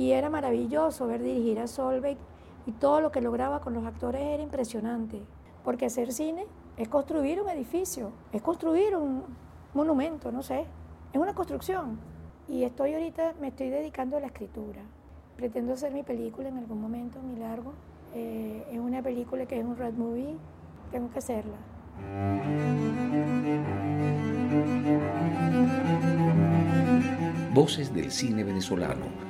Y era maravilloso ver dirigir a Solveig y todo lo que lograba con los actores era impresionante. Porque hacer cine es construir un edificio, es construir un monumento, no sé, es una construcción. Y estoy ahorita, me estoy dedicando a la escritura. Pretendo hacer mi película en algún momento, mi largo. Eh, es una película que es un red movie, tengo que hacerla. Voces del cine venezolano,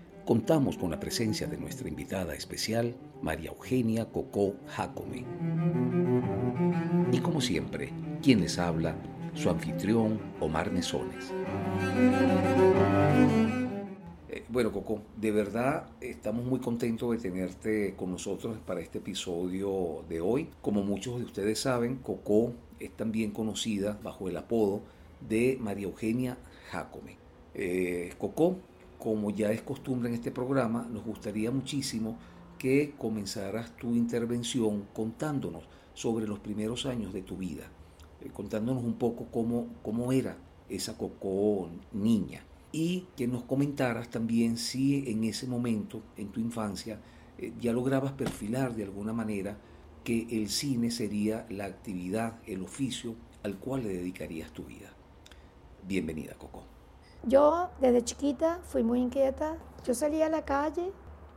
contamos con la presencia de nuestra invitada especial, María Eugenia Cocó Jacome. Y como siempre, quien les habla, su anfitrión Omar Mesones. Eh, bueno, Coco, de verdad estamos muy contentos de tenerte con nosotros para este episodio de hoy. Como muchos de ustedes saben, Coco es también conocida bajo el apodo de María Eugenia Jacome. Eh, Coco como ya es costumbre en este programa, nos gustaría muchísimo que comenzaras tu intervención contándonos sobre los primeros años de tu vida, eh, contándonos un poco cómo, cómo era esa Coco niña y que nos comentaras también si en ese momento, en tu infancia, eh, ya lograbas perfilar de alguna manera que el cine sería la actividad, el oficio al cual le dedicarías tu vida. Bienvenida, Coco. Yo desde chiquita fui muy inquieta. Yo salía a la calle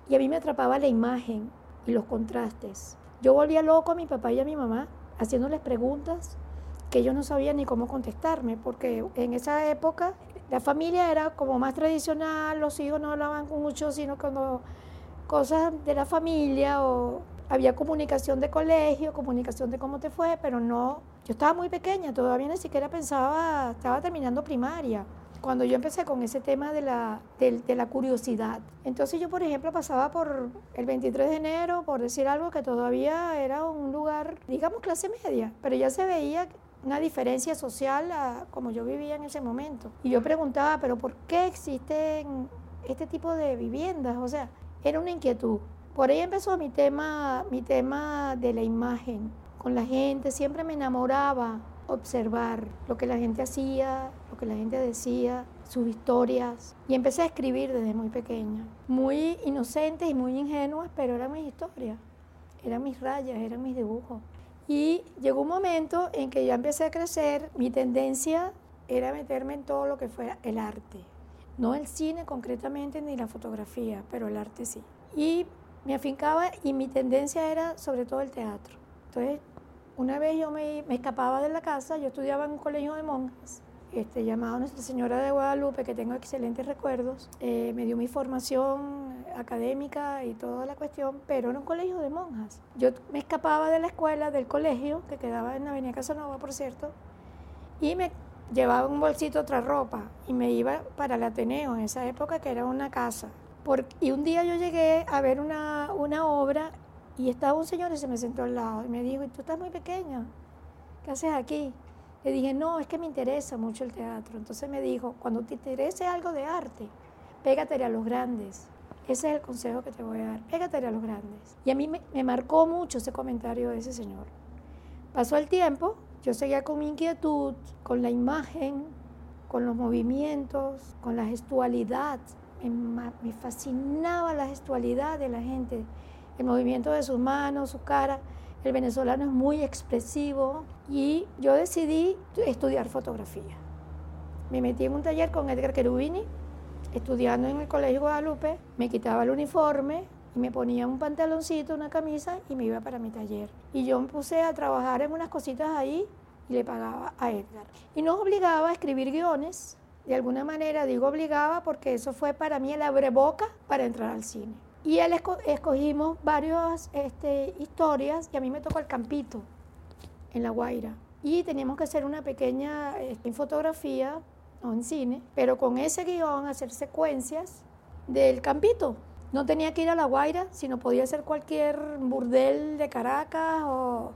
y a mí me atrapaba la imagen y los contrastes. Yo volvía loco a mi papá y a mi mamá haciéndoles preguntas que ellos no sabían ni cómo contestarme, porque en esa época la familia era como más tradicional, los hijos no hablaban mucho, sino cuando cosas de la familia o había comunicación de colegio, comunicación de cómo te fue, pero no, yo estaba muy pequeña, todavía ni siquiera pensaba, estaba terminando primaria cuando yo empecé con ese tema de la, de, la curiosidad. Entonces yo, por ejemplo, pasaba por el 23 de enero, por decir algo que todavía era un lugar, digamos, clase media, pero ya se veía una diferencia social a como yo vivía en ese momento. Y yo preguntaba, pero ¿por qué existen este tipo de viviendas? O sea, era una inquietud. Por ahí empezó mi tema, mi tema de la imagen con la gente, siempre me enamoraba observar lo que la gente hacía, lo que la gente decía, sus historias. Y empecé a escribir desde muy pequeña. Muy inocentes y muy ingenuas, pero eran mis historias, eran mis rayas, eran mis dibujos. Y llegó un momento en que ya empecé a crecer, mi tendencia era meterme en todo lo que fuera el arte. No el cine concretamente ni la fotografía, pero el arte sí. Y me afincaba y mi tendencia era sobre todo el teatro. Entonces una vez yo me, escapaba de la casa, yo estudiaba en un colegio de monjas, este, llamado Nuestra Señora de Guadalupe, que tengo excelentes recuerdos. Eh, me dio mi formación académica y toda la cuestión, pero era un colegio de monjas. Yo me escapaba de la escuela, del colegio, que quedaba en la Avenida Casanova, por cierto, y me llevaba un bolsito otra ropa y me iba para el Ateneo en esa época, que era una casa. y un día yo llegué a ver una, una obra y estaba un señor y se me sentó al lado y me dijo, ¿y tú estás muy pequeña? ¿Qué haces aquí? Le dije, no, es que me interesa mucho el teatro. Entonces me dijo, cuando te interese algo de arte, pégate a los grandes. Ese es el consejo que te voy a dar, pégate a los grandes. Y a mí me, marcó mucho ese comentario de ese señor. Pasó el tiempo, yo seguía con inquietud, con la imagen, con los movimientos, con la gestualidad. Me fascinaba la gestualidad de la gente el movimiento de sus manos, su cara. El venezolano es muy expresivo y yo decidí estudiar fotografía. Me metí en un taller con Edgar Cherubini, estudiando en el Colegio Guadalupe, me quitaba el uniforme y me ponía un pantaloncito, una camisa y me iba para mi taller. Y yo me puse a trabajar en unas cositas ahí y le pagaba a Edgar. Y nos obligaba a escribir guiones. De alguna manera digo obligaba porque eso fue para mí el abreboca para entrar al cine. Y él escogimos varias este, historias y a mí me tocó el campito en La Guaira. Y teníamos que hacer una pequeña este, fotografía, o en cine, pero con ese guion hacer secuencias del campito. No tenía que ir a La Guaira, sino podía ser cualquier burdel de Caracas o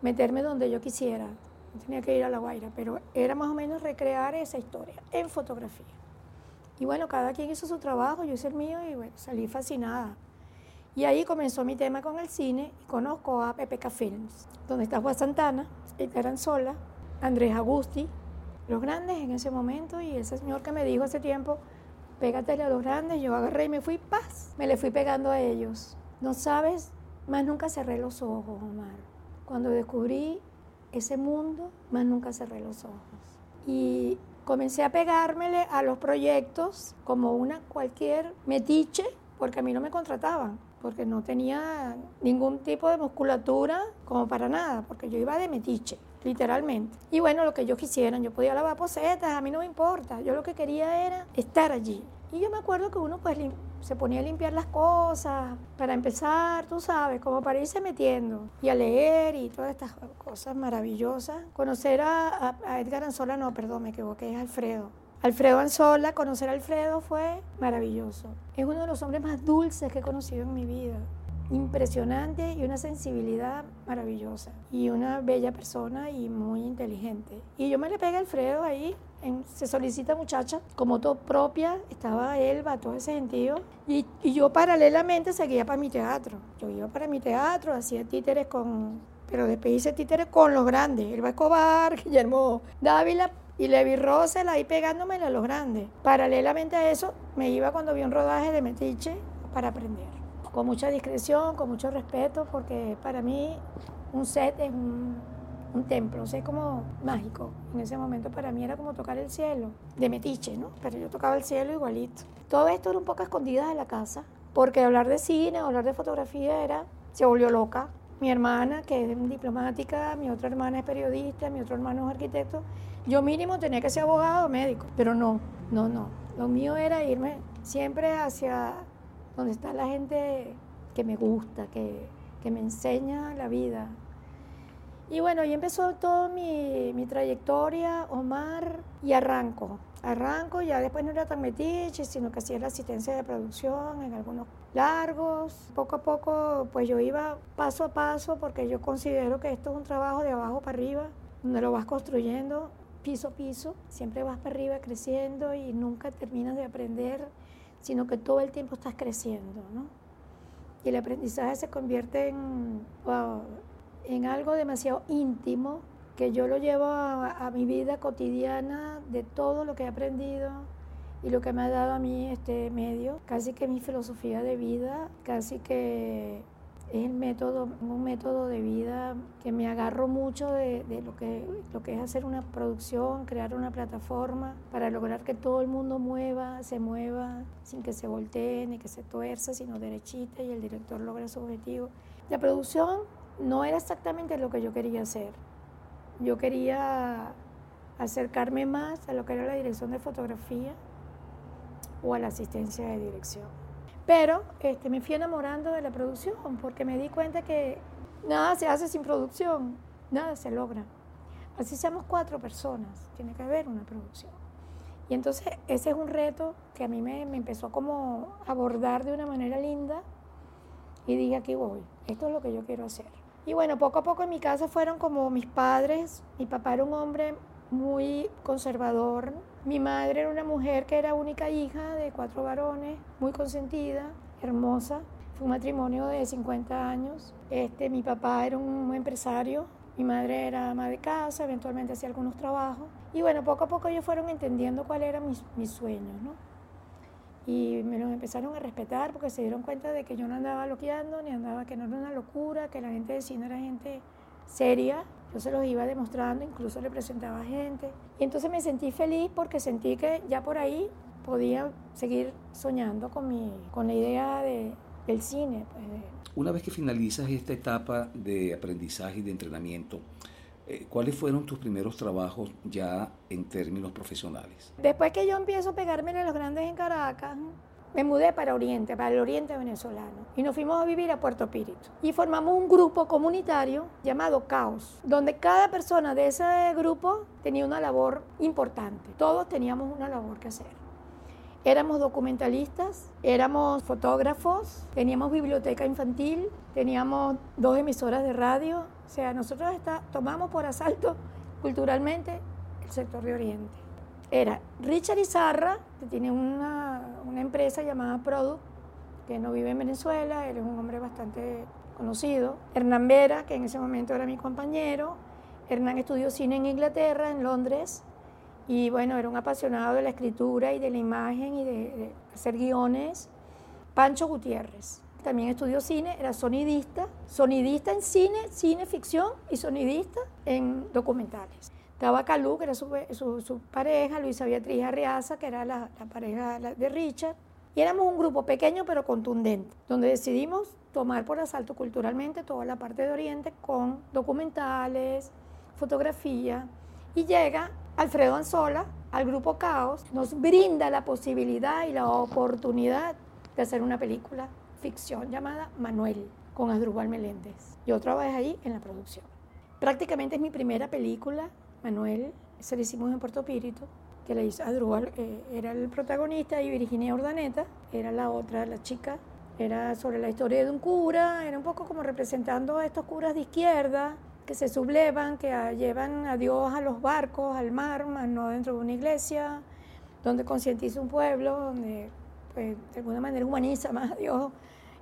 meterme donde yo quisiera. No tenía que ir a La Guaira, pero era más o menos recrear esa historia en fotografía. Y bueno, cada quien hizo su trabajo, yo hice el mío y bueno, salí fascinada. Y ahí comenzó mi tema con el cine y conozco a PPK Films, donde está Juan Santana, Sola, Andrés Agusti, los grandes en ese momento y ese señor que me dijo hace tiempo, pégatele a los grandes, yo agarré y me fui, paz, me le fui pegando a ellos. No sabes, más nunca cerré los ojos, Omar. Cuando descubrí ese mundo, más nunca cerré los ojos. Y comencé a pegármele a los proyectos como una cualquier metiche, porque a mí no me contrataban, porque no tenía ningún tipo de musculatura como para nada, porque yo iba de metiche literalmente. Y bueno, lo que ellos quisieran, yo podía lavar posetas, a mí no me importa, yo lo que quería era estar allí. Y yo me acuerdo que uno pues se ponía a limpiar las cosas, para empezar, tú sabes, como para irse metiendo y a leer y todas estas cosas maravillosas. Conocer a, a Edgar Anzola, no, perdón, me equivoqué, es Alfredo. Alfredo Anzola, conocer a Alfredo fue maravilloso. Es uno de los hombres más dulces que he conocido en mi vida impresionante y una sensibilidad maravillosa y una bella persona y muy inteligente. Y yo me le pegué a Alfredo ahí, en, se solicita muchacha, como todo propia, estaba Elba, todo ese sentido, y, y yo paralelamente seguía para mi teatro. Yo iba para mi teatro, hacía títeres con, pero después hice títeres con los grandes, Elba Escobar, Guillermo Dávila, y Levi Rosel ahí pegándome a los grandes. Paralelamente a eso, me iba cuando vi un rodaje de Metiche para aprender con mucha discreción, con mucho respeto, porque para mí un set es un, templo, es como mágico. En ese momento para mí era como tocar el cielo, de metiche, ¿no? Pero yo tocaba el cielo igualito. Todo esto era un poco escondidas de la casa, porque hablar de cine, hablar de fotografía era, se volvió loca. Mi hermana, que es diplomática, mi otra hermana es periodista, mi otro hermano es arquitecto. Yo mínimo tenía que ser abogado o médico, pero no, no, no. Lo mío era irme siempre hacia donde está la gente que me gusta, que, me enseña la vida. Y bueno, ahí empezó toda mi, trayectoria, Omar, y arranco. Arranco, ya después no era tan metiche, sino que hacía la asistencia de producción en algunos largos. Poco a poco, pues yo iba paso a paso, porque yo considero que esto es un trabajo de abajo para arriba, donde lo vas construyendo piso a piso. Siempre vas para arriba creciendo y nunca terminas de aprender sino que todo el tiempo estás creciendo, ¿no? Y el aprendizaje se convierte en, en algo demasiado íntimo que yo lo llevo a, mi vida cotidiana de todo lo que he aprendido y lo que me ha dado a mí este medio, casi que mi filosofía de vida, casi que es el método, un método de vida que me agarro mucho de, lo, que, lo que es hacer una producción, crear una plataforma para lograr que todo el mundo mueva, se mueva sin que se voltee ni que se tuerza, sino derechita y el director logra su objetivo. La producción no era exactamente lo que yo quería hacer. Yo quería acercarme más a lo que era la dirección de fotografía o a la asistencia de dirección. Pero este, me fui enamorando de la producción porque me di cuenta que nada se hace sin producción, nada se logra. Así seamos cuatro personas, tiene que haber una producción. Y entonces ese es un reto que a mí me, empezó como a abordar de una manera linda y dije aquí voy, esto es lo que yo quiero hacer. Y bueno, poco a poco en mi casa fueron como mis padres, mi papá era un hombre muy conservador, mi madre era una mujer que era única hija de cuatro varones, muy consentida, hermosa. Fue un matrimonio de 50 años. Este, mi papá era un empresario, mi madre era ama de casa, eventualmente hacía algunos trabajos. Y bueno, poco a poco ellos fueron entendiendo cuáles eran mis, mis sueños, ¿no? Y me los empezaron a respetar porque se dieron cuenta de que yo no andaba loqueando, ni andaba que no era una locura, que la gente de cine era gente seria, yo se los iba demostrando, incluso le presentaba gente. Y entonces me sentí feliz porque sentí que ya por ahí podía seguir soñando con, mi, con la idea de, del cine. Pues, Una vez que finalizas esta etapa de aprendizaje y de entrenamiento, eh, ¿cuáles fueron tus primeros trabajos ya en términos profesionales? Después que yo empiezo a pegarme a los grandes en Caracas, me mudé para Oriente, para el Oriente venezolano, y nos fuimos a vivir a Puerto Píritu. Y formamos un grupo comunitario llamado Caos, donde cada persona de ese grupo tenía una labor importante. Todos teníamos una labor que hacer. Éramos documentalistas, éramos fotógrafos, teníamos biblioteca infantil, teníamos dos emisoras de radio. O sea, nosotros está, tomamos por asalto culturalmente el sector de Oriente. Era Richard Izarra, que tiene una, una empresa llamada Product, que no vive en Venezuela, él es un hombre bastante conocido. Hernán Vera, que en ese momento era mi compañero. Hernán estudió cine en Inglaterra, en Londres, y bueno, era un apasionado de la escritura y de la imagen y de, hacer guiones. Pancho Gutiérrez, también estudió cine, era sonidista, sonidista en cine, cine ficción y sonidista en documentales. Estaba Calú, que era su, pareja, Luisa Beatriz Arriaza, que era la, la pareja de Richard. Y éramos un grupo pequeño pero contundente, donde decidimos tomar por asalto culturalmente toda la parte de Oriente con documentales, fotografía. Y llega Alfredo Anzola al grupo Caos, nos brinda la posibilidad y la oportunidad de hacer una película ficción llamada Manuel con Asdrúbal Meléndez. Yo trabajé ahí en la producción. Prácticamente es mi primera película, Manuel, se la hicimos en Puerto Píritu, que la hizo Adrúbal, eh, era el protagonista y Virginia Urdaneta era la otra, la chica. Era sobre la historia de un cura, era un poco como representando a estos curas de izquierda, que se sublevan, que llevan a Dios a los barcos, al mar, más no dentro de una iglesia, donde concientiza un pueblo, donde pues, de alguna manera humaniza más a Dios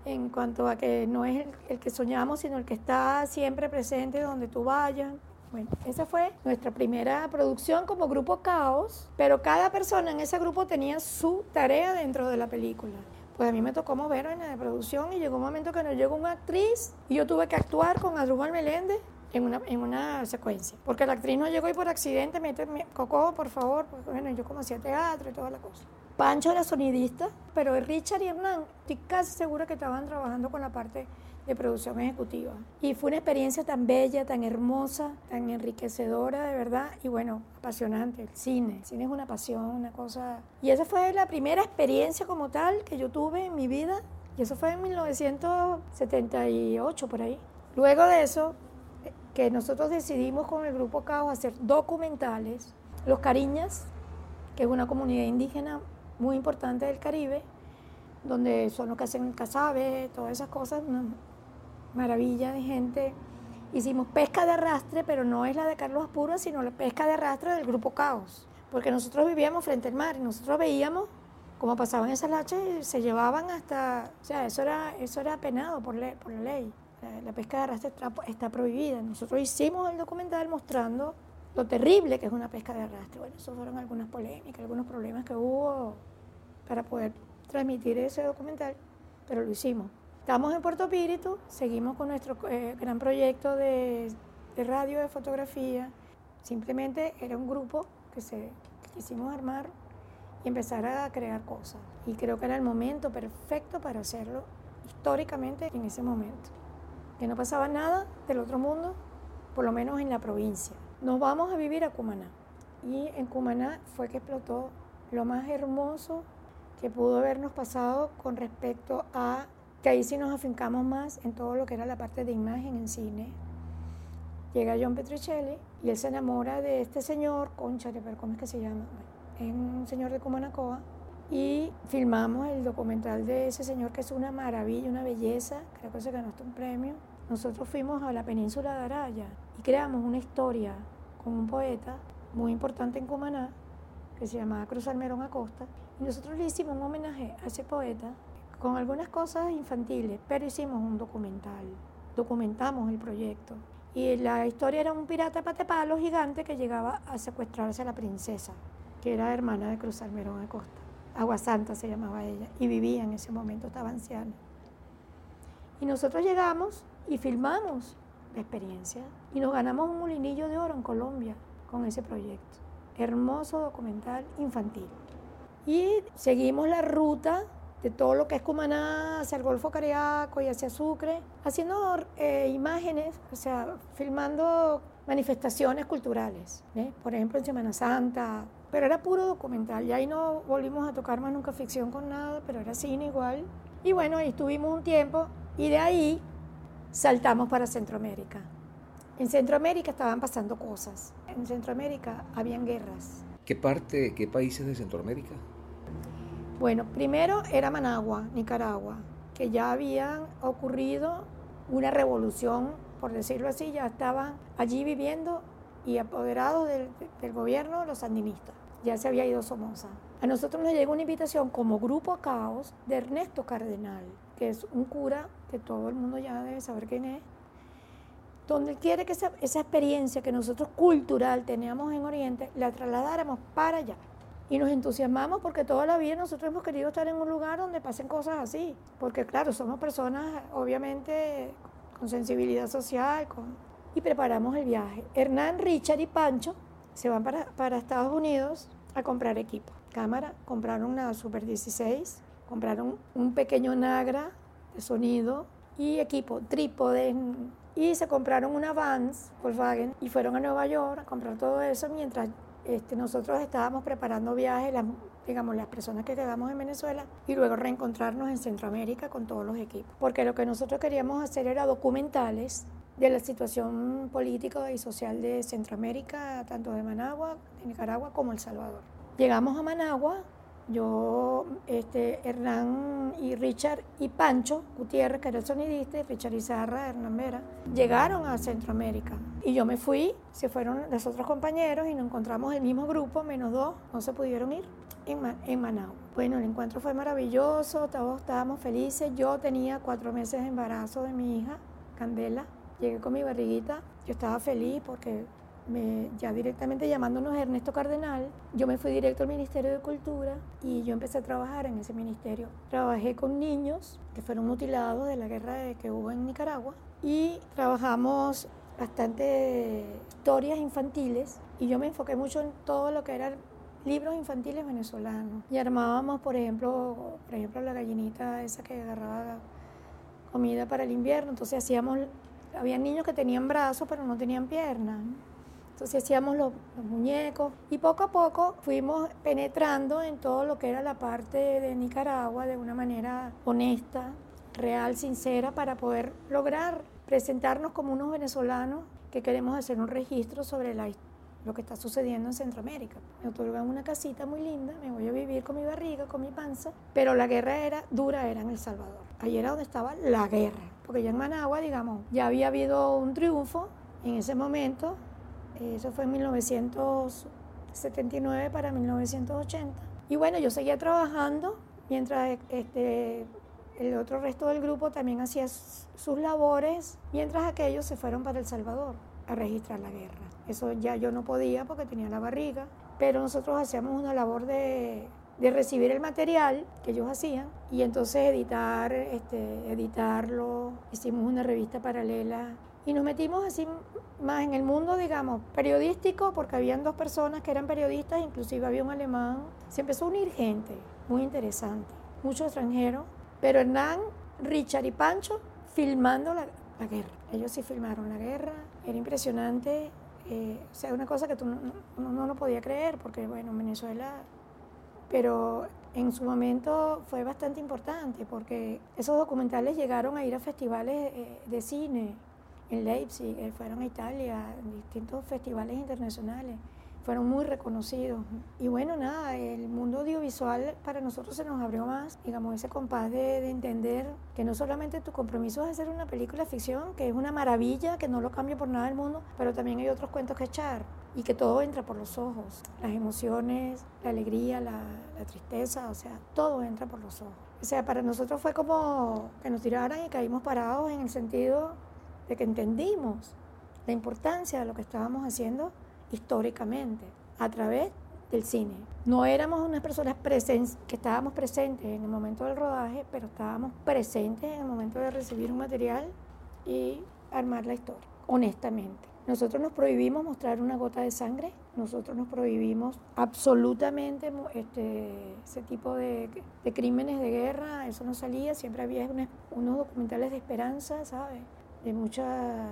en cuanto a que no es el, que soñamos, sino el que está siempre presente donde tú vayas. Bueno, esa fue nuestra primera producción como grupo Caos, pero cada persona en ese grupo tenía su tarea dentro de la película. Pues a mí me tocó mover en la producción y llegó un momento que nos llegó una actriz y yo tuve que actuar con Adrúbal Meléndez en una, en una secuencia. Porque la actriz no llegó y por accidente me Coco, por favor, porque bueno, yo como hacía teatro y toda la cosa. Pancho era sonidista, pero Richard y Hernán, estoy casi segura que estaban trabajando con la parte de producción ejecutiva. Y fue una experiencia tan bella, tan hermosa, tan enriquecedora, de verdad, y bueno, apasionante. El cine, el cine es una pasión, una cosa... Y esa fue la primera experiencia como tal que yo tuve en mi vida, y eso fue en 1978, por ahí. Luego de eso, que nosotros decidimos con el Grupo Caos hacer documentales. Los Cariñas, que es una comunidad indígena muy importante del Caribe, donde son los que hacen casabe, todas esas cosas, una maravilla de gente. Hicimos pesca de arrastre, pero no es la de Carlos Apuro, sino la pesca de arrastre del Grupo Caos, porque nosotros vivíamos frente al mar y nosotros veíamos cómo pasaban esas lachas y se llevaban hasta, o sea, eso era, eso era penado por, por la ley la pesca de arrastre está prohibida. Nosotros hicimos el documental mostrando lo terrible que es una pesca de arrastre. Bueno, eso fueron algunas polémicas, algunos problemas que hubo para poder transmitir ese documental, pero lo hicimos. Estamos en Puerto Píritu, seguimos con nuestro eh, gran proyecto de, radio, de fotografía. Simplemente era un grupo que, se, que quisimos armar y empezar a crear cosas. Y creo que era el momento perfecto para hacerlo históricamente en ese momento que no pasaba nada del otro mundo, por lo menos en la provincia. Nos vamos a vivir a Cumaná. Y en Cumaná fue que explotó lo más hermoso que pudo habernos pasado con respecto a que ahí sí nos afincamos más en todo lo que era la parte de imagen en cine. Llega John Petricelli y él se enamora de este señor, concha, pero ¿cómo es que se llama? Es un señor de Cumanacoa y filmamos el documental de ese señor que es una maravilla, una belleza, creo que se ganó hasta un premio. Nosotros fuimos a la península de Araya y creamos una historia con un poeta muy importante en Cumaná que se llamaba Cruz Almerón Acosta y nosotros le hicimos un homenaje a ese poeta con algunas cosas infantiles, pero hicimos un documental, documentamos el proyecto. Y la historia era un pirata patepalo gigante que llegaba a secuestrarse a la princesa, que era hermana de Cruz Almerón Acosta. Agua Santa se llamaba ella, y vivía en ese momento, estaba anciana. Y nosotros llegamos y filmamos la experiencia y nos ganamos un molinillo de oro en Colombia con ese proyecto. Hermoso documental infantil. Y seguimos la ruta de todo lo que es Cumaná hacia el Golfo Cariaco y hacia Sucre, haciendo eh, imágenes, o sea, filmando manifestaciones culturales. Por ejemplo, en Semana Santa, pero era puro documental. Y ahí no volvimos a tocar más nunca ficción con nada, pero era cine igual. Y bueno, ahí estuvimos un tiempo y de ahí saltamos para Centroamérica. En Centroamérica estaban pasando cosas. En Centroamérica habían guerras. ¿Qué parte, qué países de Centroamérica? Bueno, primero era Managua, Nicaragua, que ya habían ocurrido una revolución, por decirlo así, ya estaban allí viviendo y apoderados del, del gobierno los sandinistas. Ya se había ido Somoza. A nosotros nos llegó una invitación como grupo Caos de Ernesto Cardenal, que es un cura que todo el mundo ya debe saber quién es, donde él quiere que esa, experiencia que nosotros cultural teníamos en Oriente la trasladáramos para allá. Y nos entusiasmamos porque toda la vida nosotros hemos querido estar en un lugar donde pasen cosas así. Porque claro, somos personas obviamente con sensibilidad social con... y preparamos el viaje. Hernán, Richard y Pancho se van para, para Estados Unidos a comprar equipo. Cámara, compraron una Super 16, compraron un pequeño Nagra de sonido y equipo, trípode y se compraron una Vans Volkswagen y fueron a Nueva York a comprar todo eso mientras este, nosotros estábamos preparando viajes, las, digamos, las personas que quedamos en Venezuela y luego reencontrarnos en Centroamérica con todos los equipos. Porque lo que nosotros queríamos hacer era documentales de la situación política y social de Centroamérica, tanto de Managua, de Nicaragua como El Salvador. Llegamos a Managua, yo, este, Hernán y Richard y Pancho Gutiérrez, que era el sonidista, Richard Izarra, Hernán Vera, llegaron a Centroamérica. Y yo me fui, se fueron los otros compañeros y nos encontramos el mismo grupo, menos dos, no se pudieron ir en, en Managua. Bueno, el encuentro fue maravilloso, todos estábamos felices. Yo tenía cuatro meses de embarazo de mi hija, Candela. Llegué con mi barriguita, yo estaba feliz porque me, ya directamente llamándonos Ernesto Cardenal, yo me fui directo al Ministerio de Cultura y yo empecé a trabajar en ese ministerio. Trabajé con niños que fueron mutilados de la guerra que hubo en Nicaragua y trabajamos bastante historias infantiles y yo me enfoqué mucho en todo lo que eran libros infantiles venezolanos. Y armábamos por ejemplo por ejemplo la gallinita esa que agarraba comida para el invierno. Entonces hacíamos había niños que tenían brazos pero no tenían piernas entonces hacíamos los, muñecos y poco a poco fuimos penetrando en todo lo que era la parte de Nicaragua de una manera honesta, real, sincera, para poder lograr presentarnos como unos venezolanos que queremos hacer un registro sobre la, lo que está sucediendo en Centroamérica. Me otorgan una casita muy linda, me voy a vivir con mi barriga, con mi panza, pero la guerra era dura, era en El Salvador. Ahí era donde estaba la guerra, porque ya en Managua, digamos, ya había habido un triunfo en ese momento eso fue en 1979 para 1980. Y bueno, yo seguía trabajando mientras este, el otro resto del grupo también hacía sus labores, mientras aquellos se fueron para El Salvador a registrar la guerra. Eso ya yo no podía porque tenía la barriga, pero nosotros hacíamos una labor de, de recibir el material que ellos hacían y entonces editar, este, editarlo. Hicimos una revista paralela y nos metimos así más en el mundo, digamos, periodístico, porque habían dos personas que eran periodistas, inclusive había un alemán. Se empezó a unir gente, muy interesante, muchos extranjeros, pero Hernán, Richard y Pancho filmando la, guerra. Ellos sí filmaron la guerra, era impresionante, eh, o sea, una cosa que tú no, no, no podía creer, porque bueno, Venezuela, pero en su momento fue bastante importante, porque esos documentales llegaron a ir a festivales eh, de cine, en Leipzig, eh, fueron a Italia, distintos festivales internacionales, fueron muy reconocidos. Y bueno, nada, el mundo audiovisual para nosotros se nos abrió más, digamos, ese compás de, entender que no solamente tu compromiso es hacer una película de ficción, que es una maravilla, que no lo cambio por nada del mundo, pero también hay otros cuentos que echar y que todo entra por los ojos, las emociones, la alegría, la, la tristeza, o sea, todo entra por los ojos. O sea, para nosotros fue como que nos tiraran y caímos parados en el sentido de que entendimos la importancia de lo que estábamos haciendo históricamente a través del cine. No éramos unas personas que estábamos presentes en el momento del rodaje, pero estábamos presentes en el momento de recibir un material y armar la historia, honestamente. Nosotros nos prohibimos mostrar una gota de sangre, nosotros nos prohibimos absolutamente este, ese tipo de, crímenes de guerra, eso no salía, siempre había unos documentales de esperanza, ¿sabes? De mucha,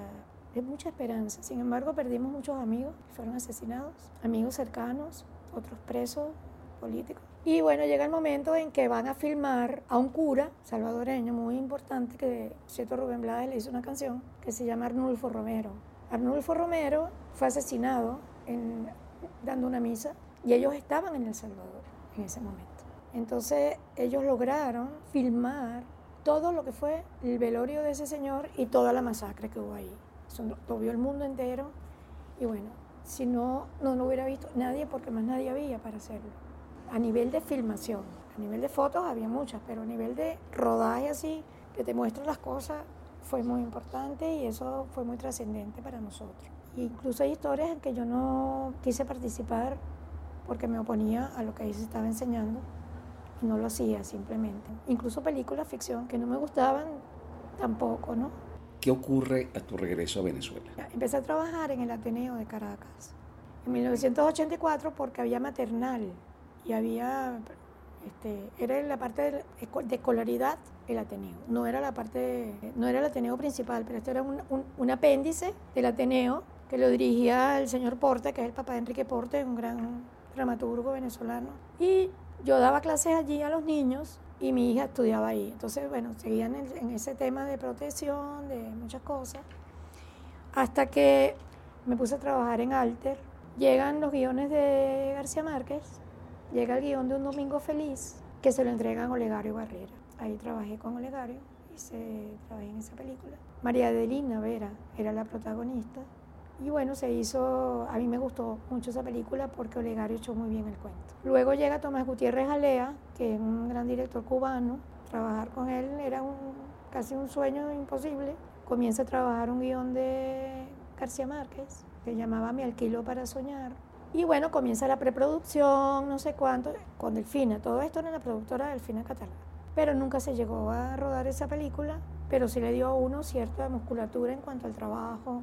de mucha esperanza. Sin embargo, perdimos muchos amigos que fueron asesinados, amigos cercanos, otros presos políticos. Y bueno, llega el momento en que van a filmar a un cura salvadoreño muy importante que cierto Rubén Blades le hizo una canción que se llama Arnulfo Romero. Arnulfo Romero fue asesinado en, dando una misa y ellos estaban en El Salvador en ese momento. Entonces ellos lograron filmar todo lo que fue el velorio de ese señor y toda la masacre que hubo ahí. Eso lo vio el mundo entero y bueno, si no, no lo hubiera visto nadie porque más nadie había para hacerlo. A nivel de filmación, a nivel de fotos había muchas, pero a nivel de rodaje así, que te muestra las cosas, fue muy importante y eso fue muy trascendente para nosotros. incluso hay historias en que yo no quise participar porque me oponía a lo que ahí se estaba enseñando no lo hacía simplemente. Incluso películas ficción que no me gustaban tampoco, ¿no? ¿Qué ocurre a tu regreso a Venezuela? Empecé a trabajar en el Ateneo de Caracas en 1984 porque había maternal y había, este, era la parte de, escolaridad el Ateneo, no era la parte, no era el Ateneo principal, pero esto era un, un apéndice del Ateneo que lo dirigía el señor Porte, que es el papá de Enrique Porte, un gran dramaturgo venezolano. Y yo daba clases allí a los niños y mi hija estudiaba ahí. Entonces, bueno, seguían en, ese tema de protección, de muchas cosas, hasta que me puse a trabajar en Alter. Llegan los guiones de García Márquez, llega el guion de Un Domingo Feliz, que se lo entregan a Olegario Barrera. Ahí trabajé con Olegario, se trabajé en esa película. María Adelina Vera era la protagonista. Y bueno, se hizo, a mí me gustó mucho esa película porque Olegario echó muy bien el cuento. Luego llega Tomás Gutiérrez Alea, que es un gran director cubano. Trabajar con él era un, casi un sueño imposible. Comienza a trabajar un guion de García Márquez, que llamaba Mi alquilo para soñar. Y bueno, comienza la preproducción, no sé cuánto, con Delfina. Todo esto era la productora Delfina Catalán. Pero nunca se llegó a rodar esa película, pero sí le dio a uno cierta musculatura en cuanto al trabajo,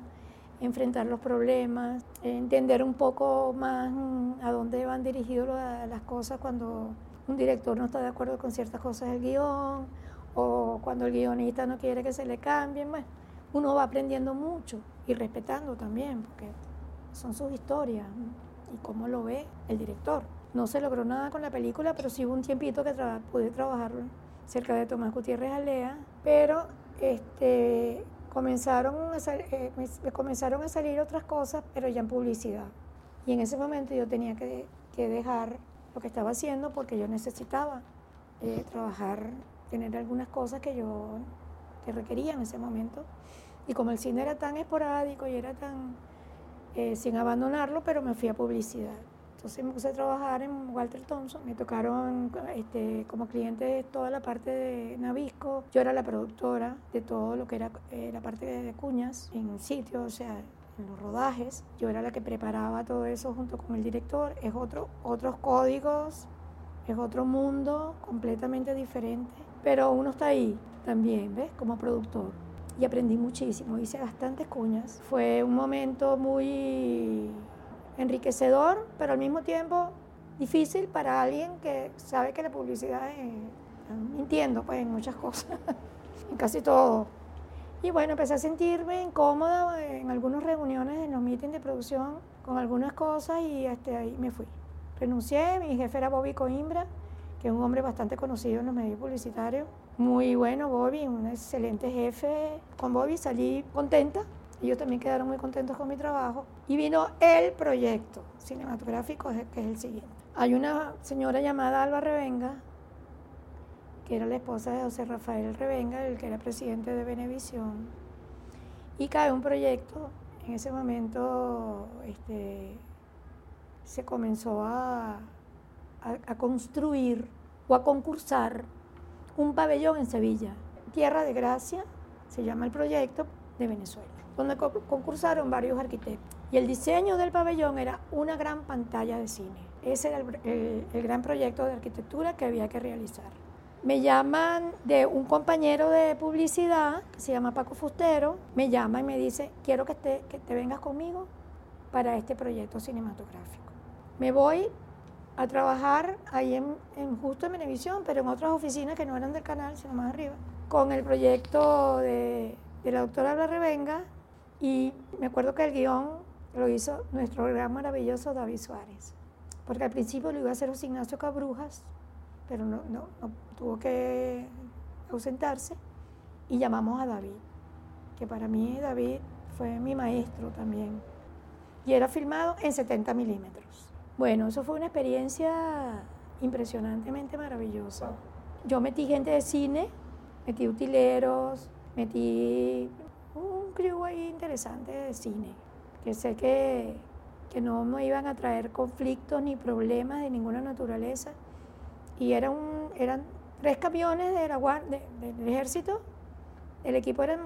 enfrentar los problemas, entender un poco más mm, a dónde van dirigidas las cosas cuando un director no está de acuerdo con ciertas cosas del guion o cuando el guionista no quiere que se le cambien. Bueno, uno va aprendiendo mucho y respetando también, porque son sus historias y cómo lo ve el director. No se logró nada con la película, pero sí hubo un tiempito que pude trabajar cerca de Tomás Gutiérrez Alea, pero este, comenzaron a, eh, me, comenzaron a salir otras cosas, pero ya en publicidad. Y en ese momento yo tenía que, que dejar lo que estaba haciendo porque yo necesitaba eh, trabajar, tener algunas cosas que yo que requería en ese momento. Y como el cine era tan esporádico y era tan eh, sin abandonarlo, pero me fui a publicidad. Entonces me puse a trabajar en Walter Thompson, me tocaron este, como cliente toda la parte de Navisco, yo era la productora de todo lo que era eh, la parte de cuñas en sitio, o sea, en los rodajes, yo era la que preparaba todo eso junto con el director, es otro, otros códigos, es otro mundo completamente diferente, pero uno está ahí también, ¿ves? Como productor. Y aprendí muchísimo, hice bastantes cuñas. Fue un momento muy enriquecedor, pero al mismo tiempo difícil para alguien que sabe que la publicidad es, mintiendo pues en muchas cosas, en casi todo. Y bueno, empecé a sentirme incómoda en algunas reuniones, en los meetings de producción, con algunas cosas y este, ahí me fui. Renuncié, mi jefe era Bobby Coimbra, que es un hombre bastante conocido en los medios publicitarios. Muy bueno, Bobby, un excelente jefe. Con Bobby salí contenta, ellos también quedaron muy contentos con mi trabajo. Y vino el proyecto cinematográfico, que es el siguiente. Hay una señora llamada Alba Revenga, que era la esposa de José Rafael Revenga, el que era presidente de Venevisión. Y cae un proyecto. En ese momento este, se comenzó a construir o a concursar un pabellón en Sevilla. Tierra de Gracia se llama el proyecto de Venezuela donde concursaron varios arquitectos. Y el diseño del pabellón era una gran pantalla de cine. Ese era el, gran proyecto de arquitectura que había que realizar. Me llaman de un compañero de publicidad, que se llama Paco Fustero, me llama y me dice, quiero que te, que te vengas conmigo para este proyecto cinematográfico. Me voy a trabajar ahí en, en justo en Venevisión, pero en otras oficinas que no eran del canal, sino más arriba, con el proyecto de, de la doctora Bla Revenga, y me acuerdo que el guion lo hizo nuestro gran maravilloso David Suárez, porque al principio lo iba a hacer José Ignacio Cabrujas, pero no, no, tuvo que ausentarse y llamamos a David, que para mí David fue mi maestro también. Y era filmado en 70 milímetros. Bueno, eso fue una experiencia impresionantemente maravillosa. Yo metí gente de cine, metí utileros, metí un crew ahí interesante de cine, que sé que, que no me iban a traer conflictos ni problemas de ninguna naturaleza. Y era un, eran tres camiones de la, del ejército, el equipo eran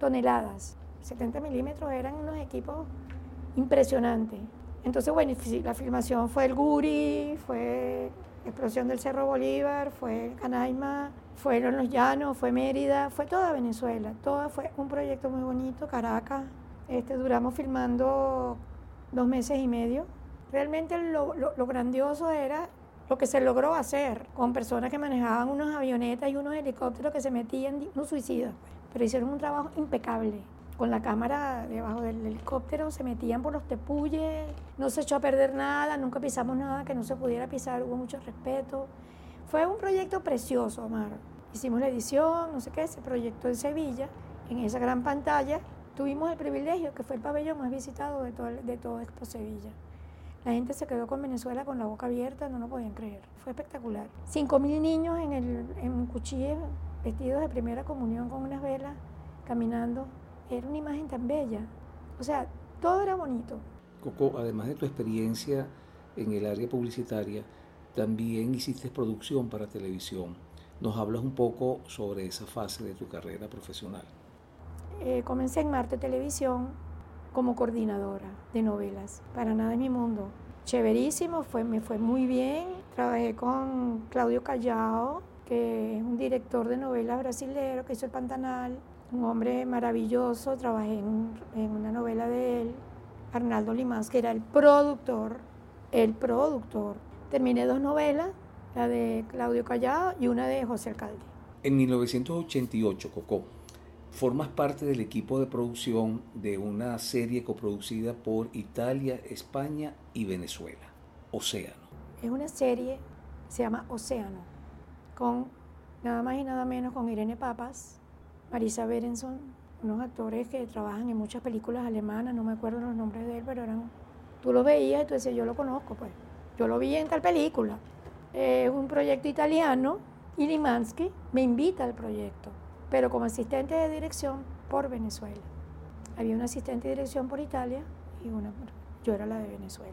toneladas, 70 milímetros eran unos equipos impresionantes. Entonces, bueno, la filmación fue el Guri, fue Explosión del Cerro Bolívar, fue Canaima, fueron Los Llanos, fue Mérida, fue toda Venezuela. Todo fue un proyecto muy bonito, Caracas. Este, duramos filmando dos meses y medio. Realmente lo, lo grandioso era lo que se logró hacer con personas que manejaban unas avionetas y unos helicópteros que se metían, unos suicidas, pues. pero hicieron un trabajo impecable. Con la cámara debajo del helicóptero se metían por los tepuyes, no se echó a perder nada, nunca pisamos nada que no se pudiera pisar, hubo mucho respeto. Fue un proyecto precioso, Omar. Hicimos la edición, no sé qué, se proyectó en Sevilla, en esa gran pantalla. Tuvimos el privilegio, que fue el pabellón más visitado de todo, de todo Expo Sevilla. La gente se quedó con Venezuela con la boca abierta, no lo podían creer. Fue espectacular. Cinco mil niños en, el, en cuchillas, vestidos de primera comunión con unas velas, caminando. Era una imagen tan bella. O sea, todo era bonito. Coco, además de tu experiencia en el área publicitaria, también hiciste producción para televisión. ¿Nos hablas un poco sobre esa fase de tu carrera profesional? Eh, comencé en Marte Televisión como coordinadora de novelas. Para nada en mi mundo. Chéverísimo, fue, me fue muy bien. Trabajé con Claudio Callao, que es un director de novelas brasilero que hizo El Pantanal. Un hombre maravilloso, trabajé en, en una novela de él. Arnaldo Limás, que era el productor, el productor. Terminé dos novelas, la de Claudio Callao y una de José Alcalde. En 1988, Coco, formas parte del equipo de producción de una serie coproducida por Italia, España y Venezuela, Océano. Es una serie, se llama Océano, con nada más y nada menos con Irene Papas, Marisa Berenson, unos actores que trabajan en muchas películas alemanas, no me acuerdo los nombres de él, pero eran, tú lo veías y tú decías, yo lo conozco, pues, yo lo vi en tal película. Es un proyecto italiano y Limansky me invita al proyecto pero como asistente de dirección por Venezuela. Había una asistente de dirección por Italia y una yo era la de Venezuela.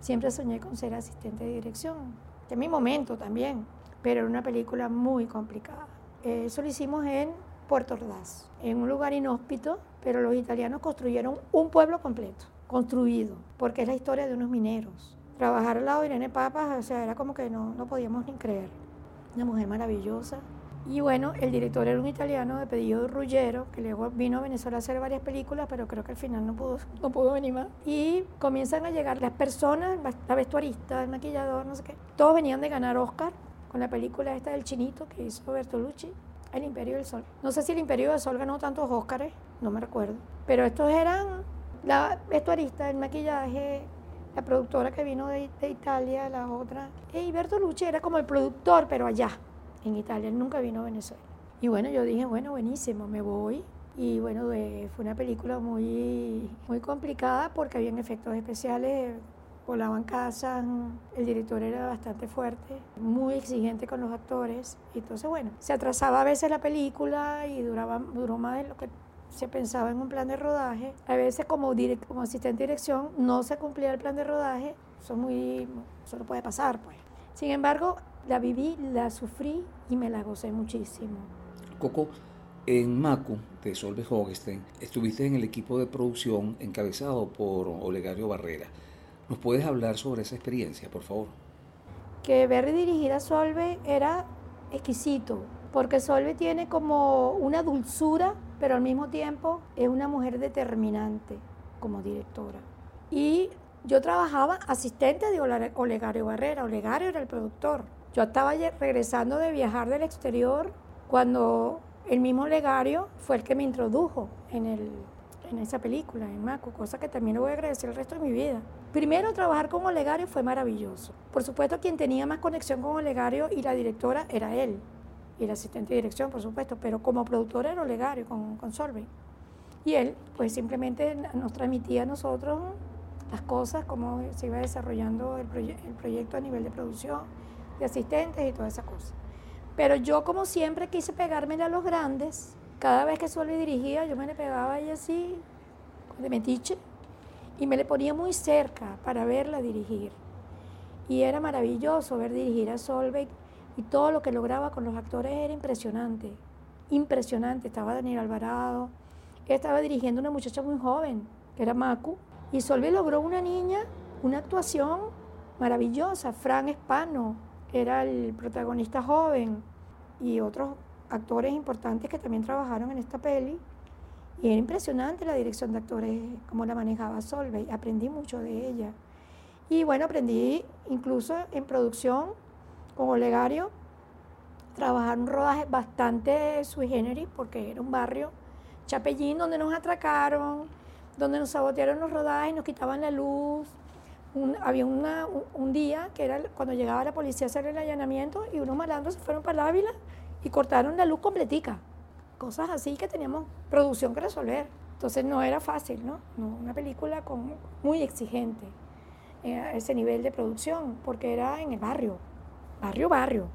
Siempre soñé con ser asistente de dirección, de mi momento también, pero era una película muy complicada. Eso lo hicimos en Puerto Ordaz, en un lugar inhóspito, pero los italianos construyeron un pueblo completo, construido, porque es la historia de unos mineros. Trabajar al lado de Irene Papas, o sea, era como que no, no podíamos ni creer. Una mujer maravillosa, y bueno, el director era un italiano de apellido Ruggero, que luego vino a Venezuela a hacer varias películas, pero creo que al final no pudo, no pudo venir más. Y comienzan a llegar las personas, la vestuarista, el maquillador, no sé qué. Todos venían de ganar Oscar con la película esta del chinito que hizo Bertolucci, El Imperio del Sol. No sé si El Imperio del Sol ganó tantos Oscars, no me recuerdo. Pero estos eran la vestuarista, el maquillaje, la productora que vino de, Italia, la otra. Y Bertolucci era como el productor, pero allá en Italia, él nunca vino a Venezuela. Y bueno, yo dije, bueno, buenísimo, me voy. Y bueno, fue una película muy, muy complicada porque habían efectos especiales, volaban casas, el director era bastante fuerte, muy exigente con los actores. Entonces, bueno, se atrasaba a veces la película y duraba, duró más de lo que se pensaba en un plan de rodaje. A veces como, como asistente de dirección no se cumplía el plan de rodaje. Eso, muy, eso no puede pasar, pues. Sin embargo, la viví, la sufrí y me la gocé muchísimo. Coco, en Macu de Solve Hogestein estuviste en el equipo de producción encabezado por Olegario Barrera. ¿Nos puedes hablar sobre esa experiencia, por favor? Que ver y dirigir a Solve era exquisito, porque Solve tiene como una dulzura, pero al mismo tiempo es una mujer determinante como directora. Y yo trabajaba asistente de Olegario Barrera, Olegario era el productor. Yo estaba regresando de viajar del exterior cuando el mismo Legario fue el que me introdujo en, el, en esa película, en Maco, cosa que también le voy a agradecer el resto de mi vida. Primero, trabajar con Olegario fue maravilloso. Por supuesto, quien tenía más conexión con Olegario y la directora era él, y el asistente de dirección, por supuesto, pero como productor era Olegario con, con Solvay. Y él, pues simplemente nos transmitía a nosotros las cosas, cómo se iba desarrollando el, el proyecto a nivel de producción de asistentes y todas esas cosas. Pero yo como siempre quise pegármela a los grandes, cada vez que Solve dirigía yo me le pegaba a ella así, de metiche, y me le ponía muy cerca para verla dirigir. Y era maravilloso ver dirigir a Solveig y todo lo que lograba con los actores era impresionante, impresionante. Estaba Daniel Alvarado, estaba dirigiendo una muchacha muy joven, que era Macu, y Solveig logró una niña, una actuación maravillosa. Fran Espano era el protagonista joven y otros actores importantes que también trabajaron en esta peli. Y era impresionante la dirección de actores, cómo la manejaba Solveig. Aprendí mucho de ella. Y bueno, aprendí incluso en producción con Olegario, trabajar un rodaje bastante sui generis, porque era un barrio Chapellín donde nos atracaron, donde nos sabotearon los rodajes, nos quitaban la luz. había un, día que era cuando llegaba la policía a hacer el allanamiento y unos malandros se fueron para la Ávila y cortaron la luz completica cosas así que teníamos producción que resolver. Entonces no era fácil, ¿no? una película con, muy exigente eh, ese nivel de producción, porque era en el barrio, barrio, barrio,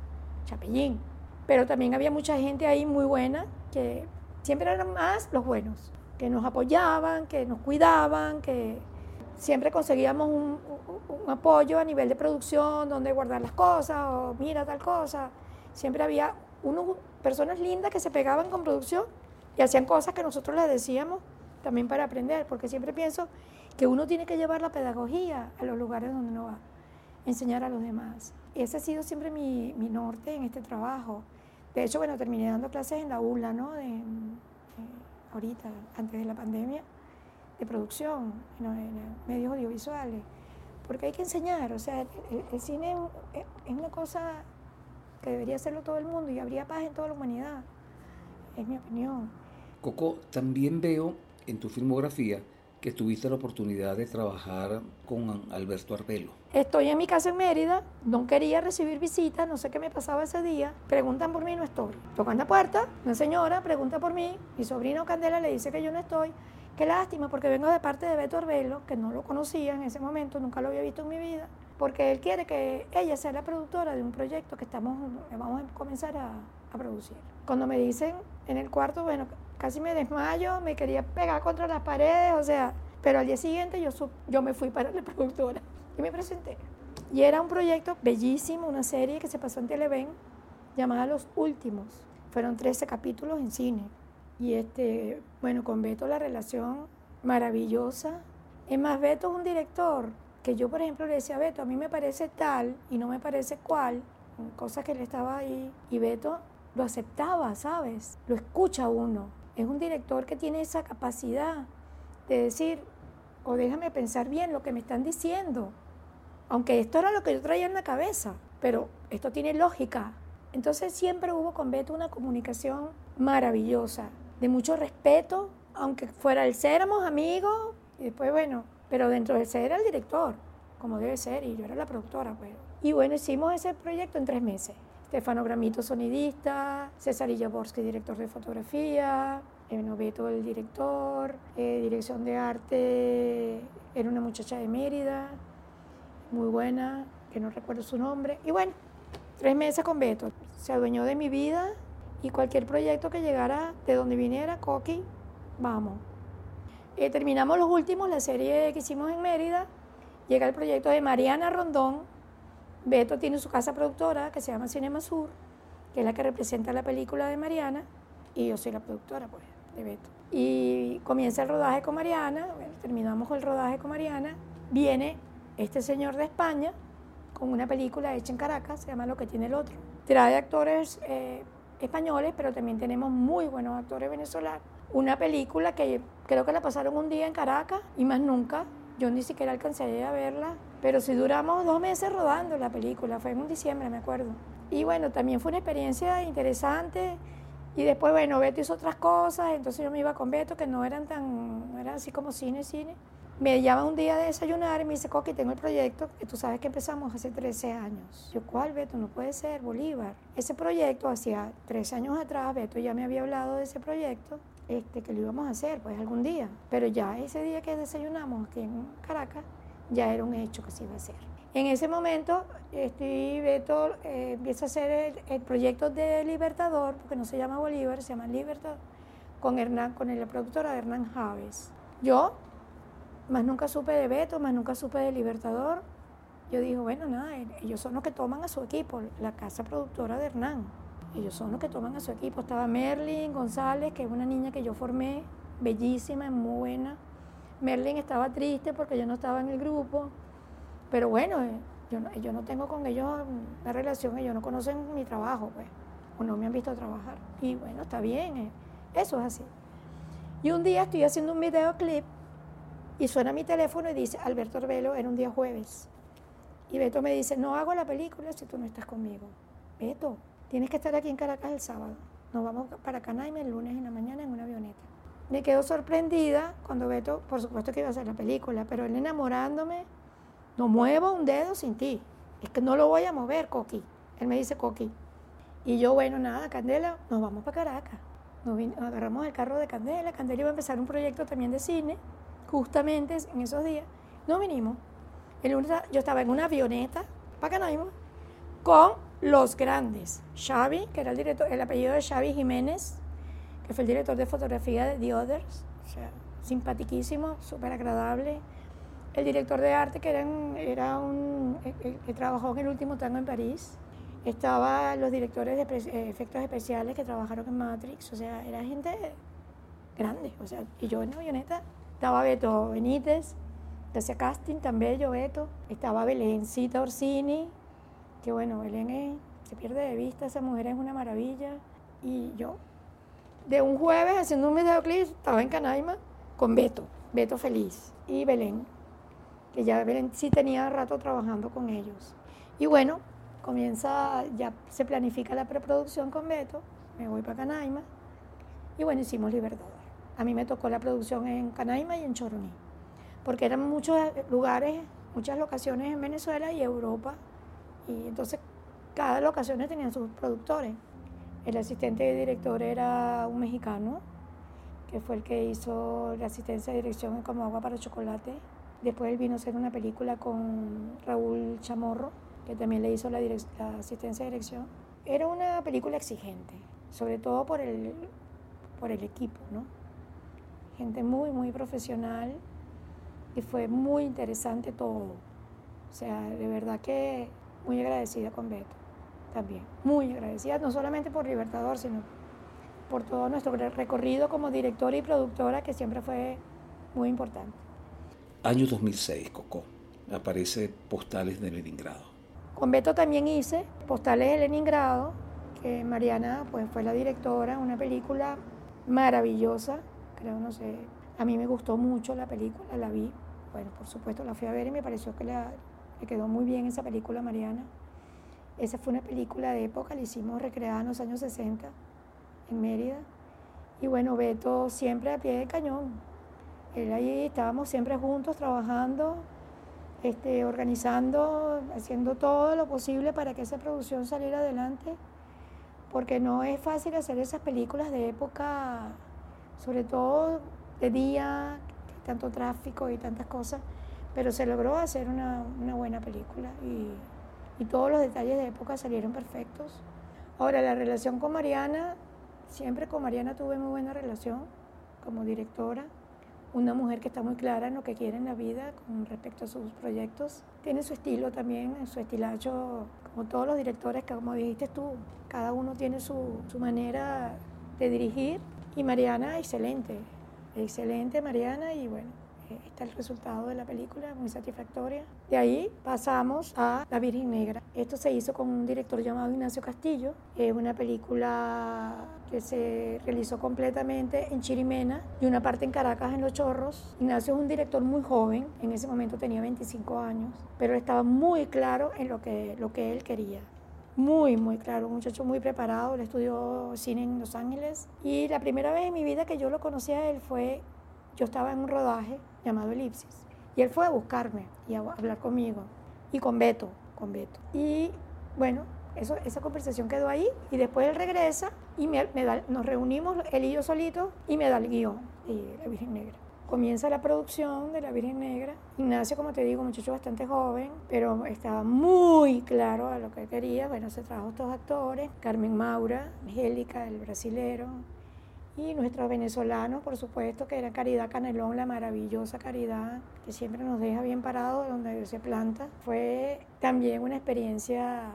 Chapellín. Pero también había mucha gente ahí muy buena, que siempre eran más los buenos, que nos apoyaban, que nos cuidaban, que siempre conseguíamos un, apoyo a nivel de producción, donde guardar las cosas, o mira tal cosa. Siempre había uno, personas lindas que se pegaban con producción y hacían cosas que nosotros les decíamos también para aprender, porque siempre pienso que uno tiene que llevar la pedagogía a los lugares donde uno va, enseñar a los demás. Ese ha sido siempre mi, norte en este trabajo. De hecho, bueno, terminé dando clases en la ULA, ¿no? De, eh, ahorita, antes de la pandemia, de producción, en medios audiovisuales, porque hay que enseñar, o sea, el cine es una cosa que debería hacerlo todo el mundo y habría paz en toda la humanidad. Es mi opinión. Coco, también veo en tu filmografía que tuviste la oportunidad de trabajar con Alberto Arbelo. Estoy en mi casa en Mérida, no quería recibir visitas, no sé qué me pasaba ese día. Preguntan por mí, no estoy. Tocan la puerta, una señora pregunta por mí, mi sobrino Candela le dice que yo no estoy. Qué lástima, porque vengo de parte de Beto Arbelo, que no lo conocía en ese momento, nunca lo había visto en mi vida porque él quiere que ella sea la productora de un proyecto que estamos, vamos a comenzar a, producir. Cuando me dicen en el cuarto, bueno, casi me desmayo, me quería pegar contra las paredes, o sea, pero al día siguiente yo, yo me fui para la productora y me presenté. Y era un proyecto bellísimo, una serie que se pasó en Televen llamada Los Últimos. Fueron 13 capítulos en cine. Y este, bueno, con Beto la relación maravillosa. Es más, Beto es un director que yo, por ejemplo, le decía a Beto, a mí me parece tal y no me parece cual, cosas que él estaba ahí, y Beto lo aceptaba, ¿sabes? Lo escucha uno. Es un director que tiene esa capacidad de decir, o déjame pensar bien lo que me están diciendo, aunque esto era lo que yo traía en la cabeza, pero esto tiene lógica. Entonces siempre hubo con Beto una comunicación maravillosa, de mucho respeto, aunque fuera el ser, éramos amigos, y después, bueno, pero dentro de ese era el director, como debe ser, y yo era la productora. Pues. Y bueno, hicimos ese proyecto en tres meses. Stefano Gramito, sonidista, César Jaworski, director de fotografía, Beto, el director, eh, dirección de arte, era una muchacha de Mérida, muy buena, que no recuerdo su nombre. Y bueno, tres meses con Beto. Se adueñó de mi vida y cualquier proyecto que llegara de donde viniera, Coqui, vamos. Eh, terminamos los últimos, la serie que hicimos en Mérida. Llega el proyecto de Mariana Rondón. Beto tiene su casa productora que se llama Cinema Sur, que es la que representa la película de Mariana. Y yo soy la productora, pues, de Beto. Y comienza el rodaje con Mariana. terminamos el rodaje con Mariana. Viene este señor de España con una película hecha en Caracas, se llama Lo que tiene el otro. Trae actores eh, españoles, pero también tenemos muy buenos actores venezolanos una película que creo que la pasaron un día en Caracas y más nunca. Yo ni siquiera alcancé a verla, pero sí duramos dos meses rodando la película, fue en un diciembre, me acuerdo. Y bueno, también fue una experiencia interesante. Y después, bueno, Beto hizo otras cosas, entonces yo me iba con Beto, que no eran tan, no eran así como cine, cine. Me llama un día de desayunar y me dice, Coqui, tengo el proyecto que tú sabes que empezamos hace 13 años. Yo, ¿cuál, Beto? No puede ser, Bolívar. Ese proyecto, hacía 13 años atrás, Beto ya me había hablado de ese proyecto este, que lo íbamos a hacer pues algún día. Pero ya ese día que desayunamos aquí en Caracas, ya era un hecho que se iba a hacer. En ese momento, estoy, Beto eh, empieza a hacer el, proyecto de Libertador, porque no se llama Bolívar, se llama Libertador, con, Hernán, con la productora de Hernán Javes. Yo, más nunca supe de Beto, más nunca supe de Libertador. Yo dije, bueno, nada, ellos son los que toman a su equipo, la casa productora de Hernán. Ellos son los que toman a su equipo. Estaba Merlin González, que es una niña que yo formé, bellísima, muy buena. Merlin estaba triste porque yo no estaba en el grupo. Pero bueno, eh, yo no, tengo con ellos una relación, ellos no conocen mi trabajo, pues, o no me han visto trabajar. Y bueno, está bien, eh, eso es así. Y un día estoy haciendo un videoclip y suena mi teléfono y dice, Alberto Arbelo, era un día jueves. Y Beto me dice, no hago la película si tú no estás conmigo. Beto, tienes que estar aquí en Caracas el sábado. Nos vamos para Canaima el lunes en la mañana en una avioneta. Me quedo sorprendida cuando Beto, por supuesto que iba a hacer la película, pero él enamorándome, no muevo un dedo sin ti. Es que no lo voy a mover, Coqui. Él me dice Coqui. Y yo, bueno, nada, Candela, nos vamos para Caracas. Nos, agarramos el carro de Candela. Candela iba a empezar un proyecto también de cine, justamente en esos días. No vinimos. El yo estaba en una avioneta para Canaima con los grandes. Xavi, que era el director, el apellido de Xavi Jiménez, que fue el director de fotografía de The Others. O sea, simpaticísimo, súper agradable el director de arte, que era, era un, que trabajó en el último tango en París, estaba los directores de eh, efectos especiales que trabajaron en Matrix, o sea, era gente grande, o sea, y yo en la avioneta estaba Beto Benítez, de ese casting también yo Beto, estaba Belencita Orsini, que bueno, Belén se pierde de vista, esa mujer es una maravilla, y yo, de un jueves haciendo un videoclip, estaba en Canaima con Beto, Beto feliz, y Belén, que ya sí tenía rato trabajando con ellos. Y bueno, comienza, ya se planifica la preproducción con Beto, me voy para Canaima y bueno, hicimos Libertador. A mí me tocó la producción en Canaima y en Choroní, porque eran muchos lugares, muchas locaciones en Venezuela y Europa, y entonces cada locación tenía sus productores. El asistente de director era un mexicano, que fue el que hizo la asistencia de dirección Como Agua para Chocolate, Después él vino a hacer una película con Raúl Chamorro, que también le hizo la, asistencia de dirección. Era una película exigente, sobre todo por el, por el equipo, ¿no? Gente muy, muy profesional y fue muy interesante todo. O sea, de verdad que muy agradecida con Beto también. Muy agradecida, no solamente por Libertador, sino por todo nuestro recorrido como directora y productora, que siempre fue muy importante. Año 2006, Coco. Aparece Postales de Leningrado. Con Beto también hice Postales de Leningrado, que Mariana pues, fue la directora, una película maravillosa, creo, no sé, a mí me gustó mucho la película, la vi, bueno, por supuesto la fui a ver y me pareció que le quedó muy bien esa película, Mariana. Esa fue una película de época, la hicimos recreada en los años 60 en Mérida. Y bueno, Beto siempre a pie de cañón, él ahí estábamos siempre juntos trabajando, este, organizando, haciendo todo lo posible para que esa producción saliera adelante, porque no es fácil hacer esas películas de época, sobre todo de día, tanto tráfico y tantas cosas, pero se logró hacer una, buena película y, y todos los detalles de época salieron perfectos. Ahora, la relación con Mariana, siempre con Mariana tuve muy buena relación como directora una mujer que está muy clara en lo que quiere en la vida con respecto a sus proyectos. Tiene su estilo también, su estilacho, como todos los directores, que como dijiste tú, cada uno tiene su, su manera de dirigir. Y Mariana, excelente, excelente Mariana y bueno, está el resultado de la película, muy satisfactoria. De ahí pasamos a La Virgen Negra. Esto se hizo con un director llamado Ignacio Castillo. Es una película que se realizó completamente en Chirimena y una parte en Caracas, en Los Chorros. Ignacio es un director muy joven, en ese momento tenía 25 años, pero estaba muy claro en lo que, lo que él quería muy, muy claro, un muchacho muy preparado, él estudió cine en Los Ángeles y la primera vez en mi vida que yo lo conocí a él fue yo estaba en un rodaje llamado Elipsis y él fue a buscarme y a hablar conmigo y con Beto, con Beto. Y bueno, eso, esa conversación quedó ahí y después él regresa y me, nos reunimos él y yo solito y me da el guion de La Virgen Negra. comienza la producción de La Virgen Negra. Ignacio, como te digo, muchacho bastante joven, pero estaba muy claro a lo que quería. Bueno, se trajo estos actores, Carmen Maura, Angélica, el brasilero, y nuestros venezolanos, por supuesto, que era Caridad Canelón, la maravillosa Caridad, que siempre nos deja bien parados donde se planta. Fue también una experiencia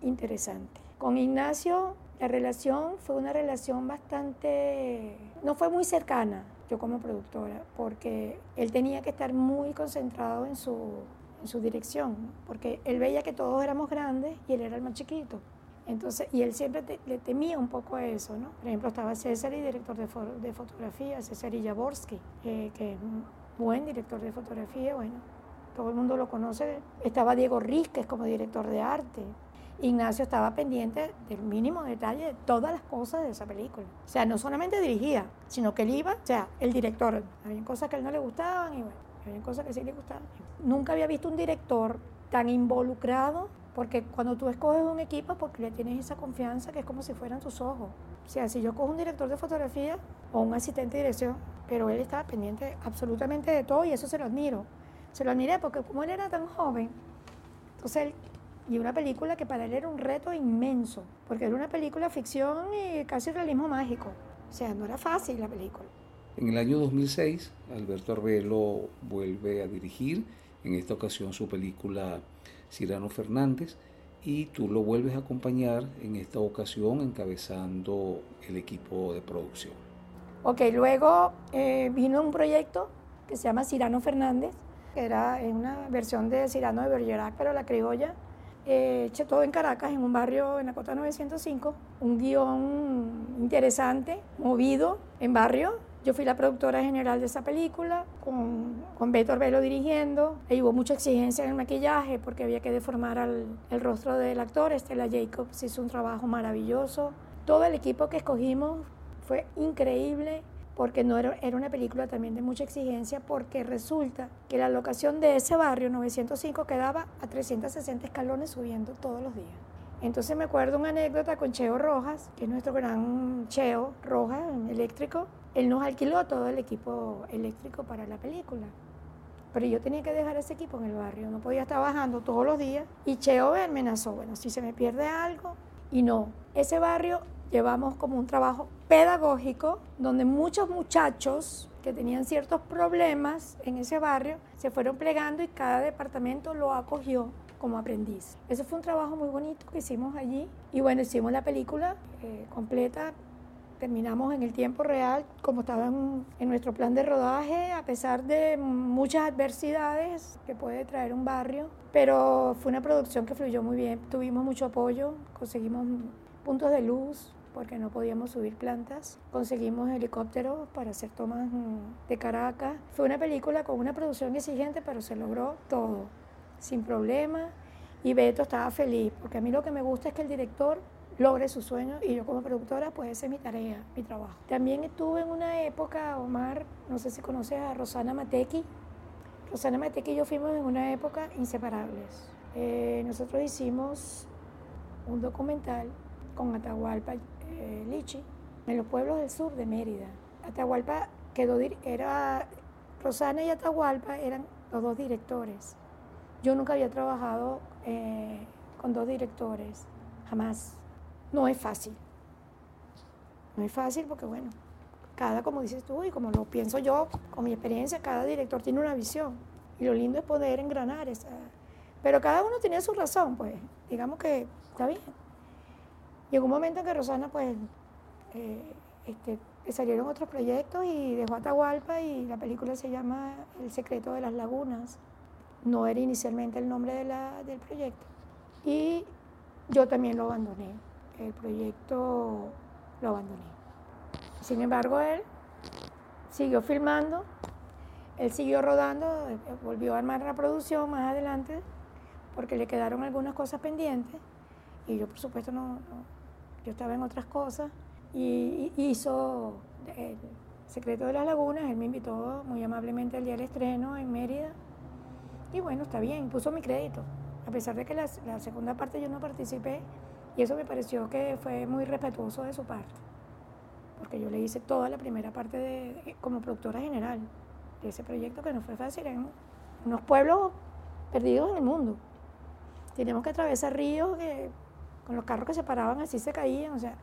interesante. Con Ignacio la relación fue una relación bastante, no fue muy cercana, yo como productora, porque él tenía que estar muy concentrado en su, en su dirección, porque él veía que todos éramos grandes y él era el más chiquito. Entonces, y él siempre le temía un poco a eso, ¿no? Por ejemplo, estaba César y director de, de fotografía, César Jaborsky, eh, que es un buen director de fotografía, bueno, todo el mundo lo conoce. Estaba Diego Rizquez como director de arte. Ignacio estaba pendiente del mínimo detalle de todas las cosas de esa película. O sea, no solamente dirigía, sino que él iba, o sea, el director. Había cosas que a él no le gustaban y bueno, había cosas que sí le gustaban. Nunca había visto un director tan involucrado porque cuando tú escoges un equipo, porque le tienes esa confianza que es como si fueran tus ojos. O sea, si yo cojo un director de fotografía o un asistente de dirección, pero él estaba pendiente absolutamente de todo y eso se lo admiro. Se lo admiré porque como él era tan joven, entonces él, y una película que para él era un reto inmenso, porque era una película ficción y casi realismo mágico. O sea, no era fácil la película. En el año 2006, Alberto Arbelo vuelve a dirigir, en esta ocasión su película Cirano Fernández, y tú lo vuelves a acompañar en esta ocasión encabezando el equipo de producción. Ok, luego eh, vino un proyecto que se llama Cirano Fernández, que era una versión de Cirano de Bergerac, pero la criolla, eh, todo en Caracas, en un barrio en la Cota 905, un guion interesante, movido en barrio, yo fui la productora general de esa película, con, con Beto Arbelo dirigiendo. Y hubo mucha exigencia en el maquillaje porque había que deformar el rostro del actor. Estela Jacobs hizo un trabajo maravilloso. Todo el equipo que escogimos fue increíble porque no era, era una película también de mucha exigencia porque resulta que la locación de ese barrio 905 quedaba a 360 escalones subiendo todos los días. Entonces me acuerdo una anécdota con Cheo Rojas, que es nuestro gran Cheo Rojas, eléctrico. Él nos alquiló todo el equipo eléctrico para la película. Pero yo tenía que dejar ese equipo en el barrio, no podía estar bajando todos los días. Y Cheo me amenazó, bueno, si se me pierde algo. Y no, ese barrio llevamos como un trabajo pedagógico donde muchos muchachos que tenían ciertos problemas en ese barrio se fueron plegando y cada departamento lo acogió como aprendiz. Eso fue un trabajo muy bonito que hicimos allí y bueno, hicimos la película eh, completa. Terminamos en el tiempo real, como estaba en, en nuestro plan de rodaje, a pesar de muchas adversidades que puede traer un barrio, pero fue una producción que fluyó muy bien. Tuvimos mucho apoyo, conseguimos puntos de luz, porque no podíamos subir plantas. Conseguimos helicópteros para hacer tomas de Caracas. Fue una película con una producción exigente, pero se logró todo sin problema. Y Beto estaba feliz, porque a mí lo que me gusta es que el director logre su sueño y yo como productora, pues esa es mi tarea, mi trabajo. También estuve en una época, Omar, no sé si conoces a Rosana Matequi. Rosana Matequi y yo fuimos en una época inseparables. Eh, nosotros hicimos un documental con Atahualpa eh, Lichi en los pueblos del sur de Mérida. Atahualpa quedó, era, Rosana y Atahualpa eran los dos directores. Yo nunca había trabajado eh, con dos directores, jamás. No es fácil. No es fácil porque, bueno, cada, como dices tú y como lo pienso yo, con mi experiencia, cada director tiene una visión. Y lo lindo es poder engranar esa. Pero cada uno tenía su razón, pues. Digamos que está bien. Llegó un momento en que Rosana, pues, eh, este, salieron otros proyectos y dejó Atahualpa y la película se llama El secreto de las lagunas no era inicialmente el nombre de la, del proyecto. Y yo también lo abandoné, el proyecto lo abandoné. Sin embargo, él siguió filmando, él siguió rodando, volvió a armar la producción más adelante, porque le quedaron algunas cosas pendientes, y yo por supuesto no, yo estaba en otras cosas, y hizo El Secreto de las Lagunas, él me invitó muy amablemente al día del estreno en Mérida, y bueno, está bien, puso mi crédito. A pesar de que la, segunda parte yo no participé, y eso me pareció que fue muy respetuoso de su parte. Porque yo le hice toda la primera parte de, como productora general. de ese proyecto que no fue fácil. Eran unos pueblos perdidos en el mundo. Teníamos que atravesar ríos que con los carros que se paraban así se caían, o sea,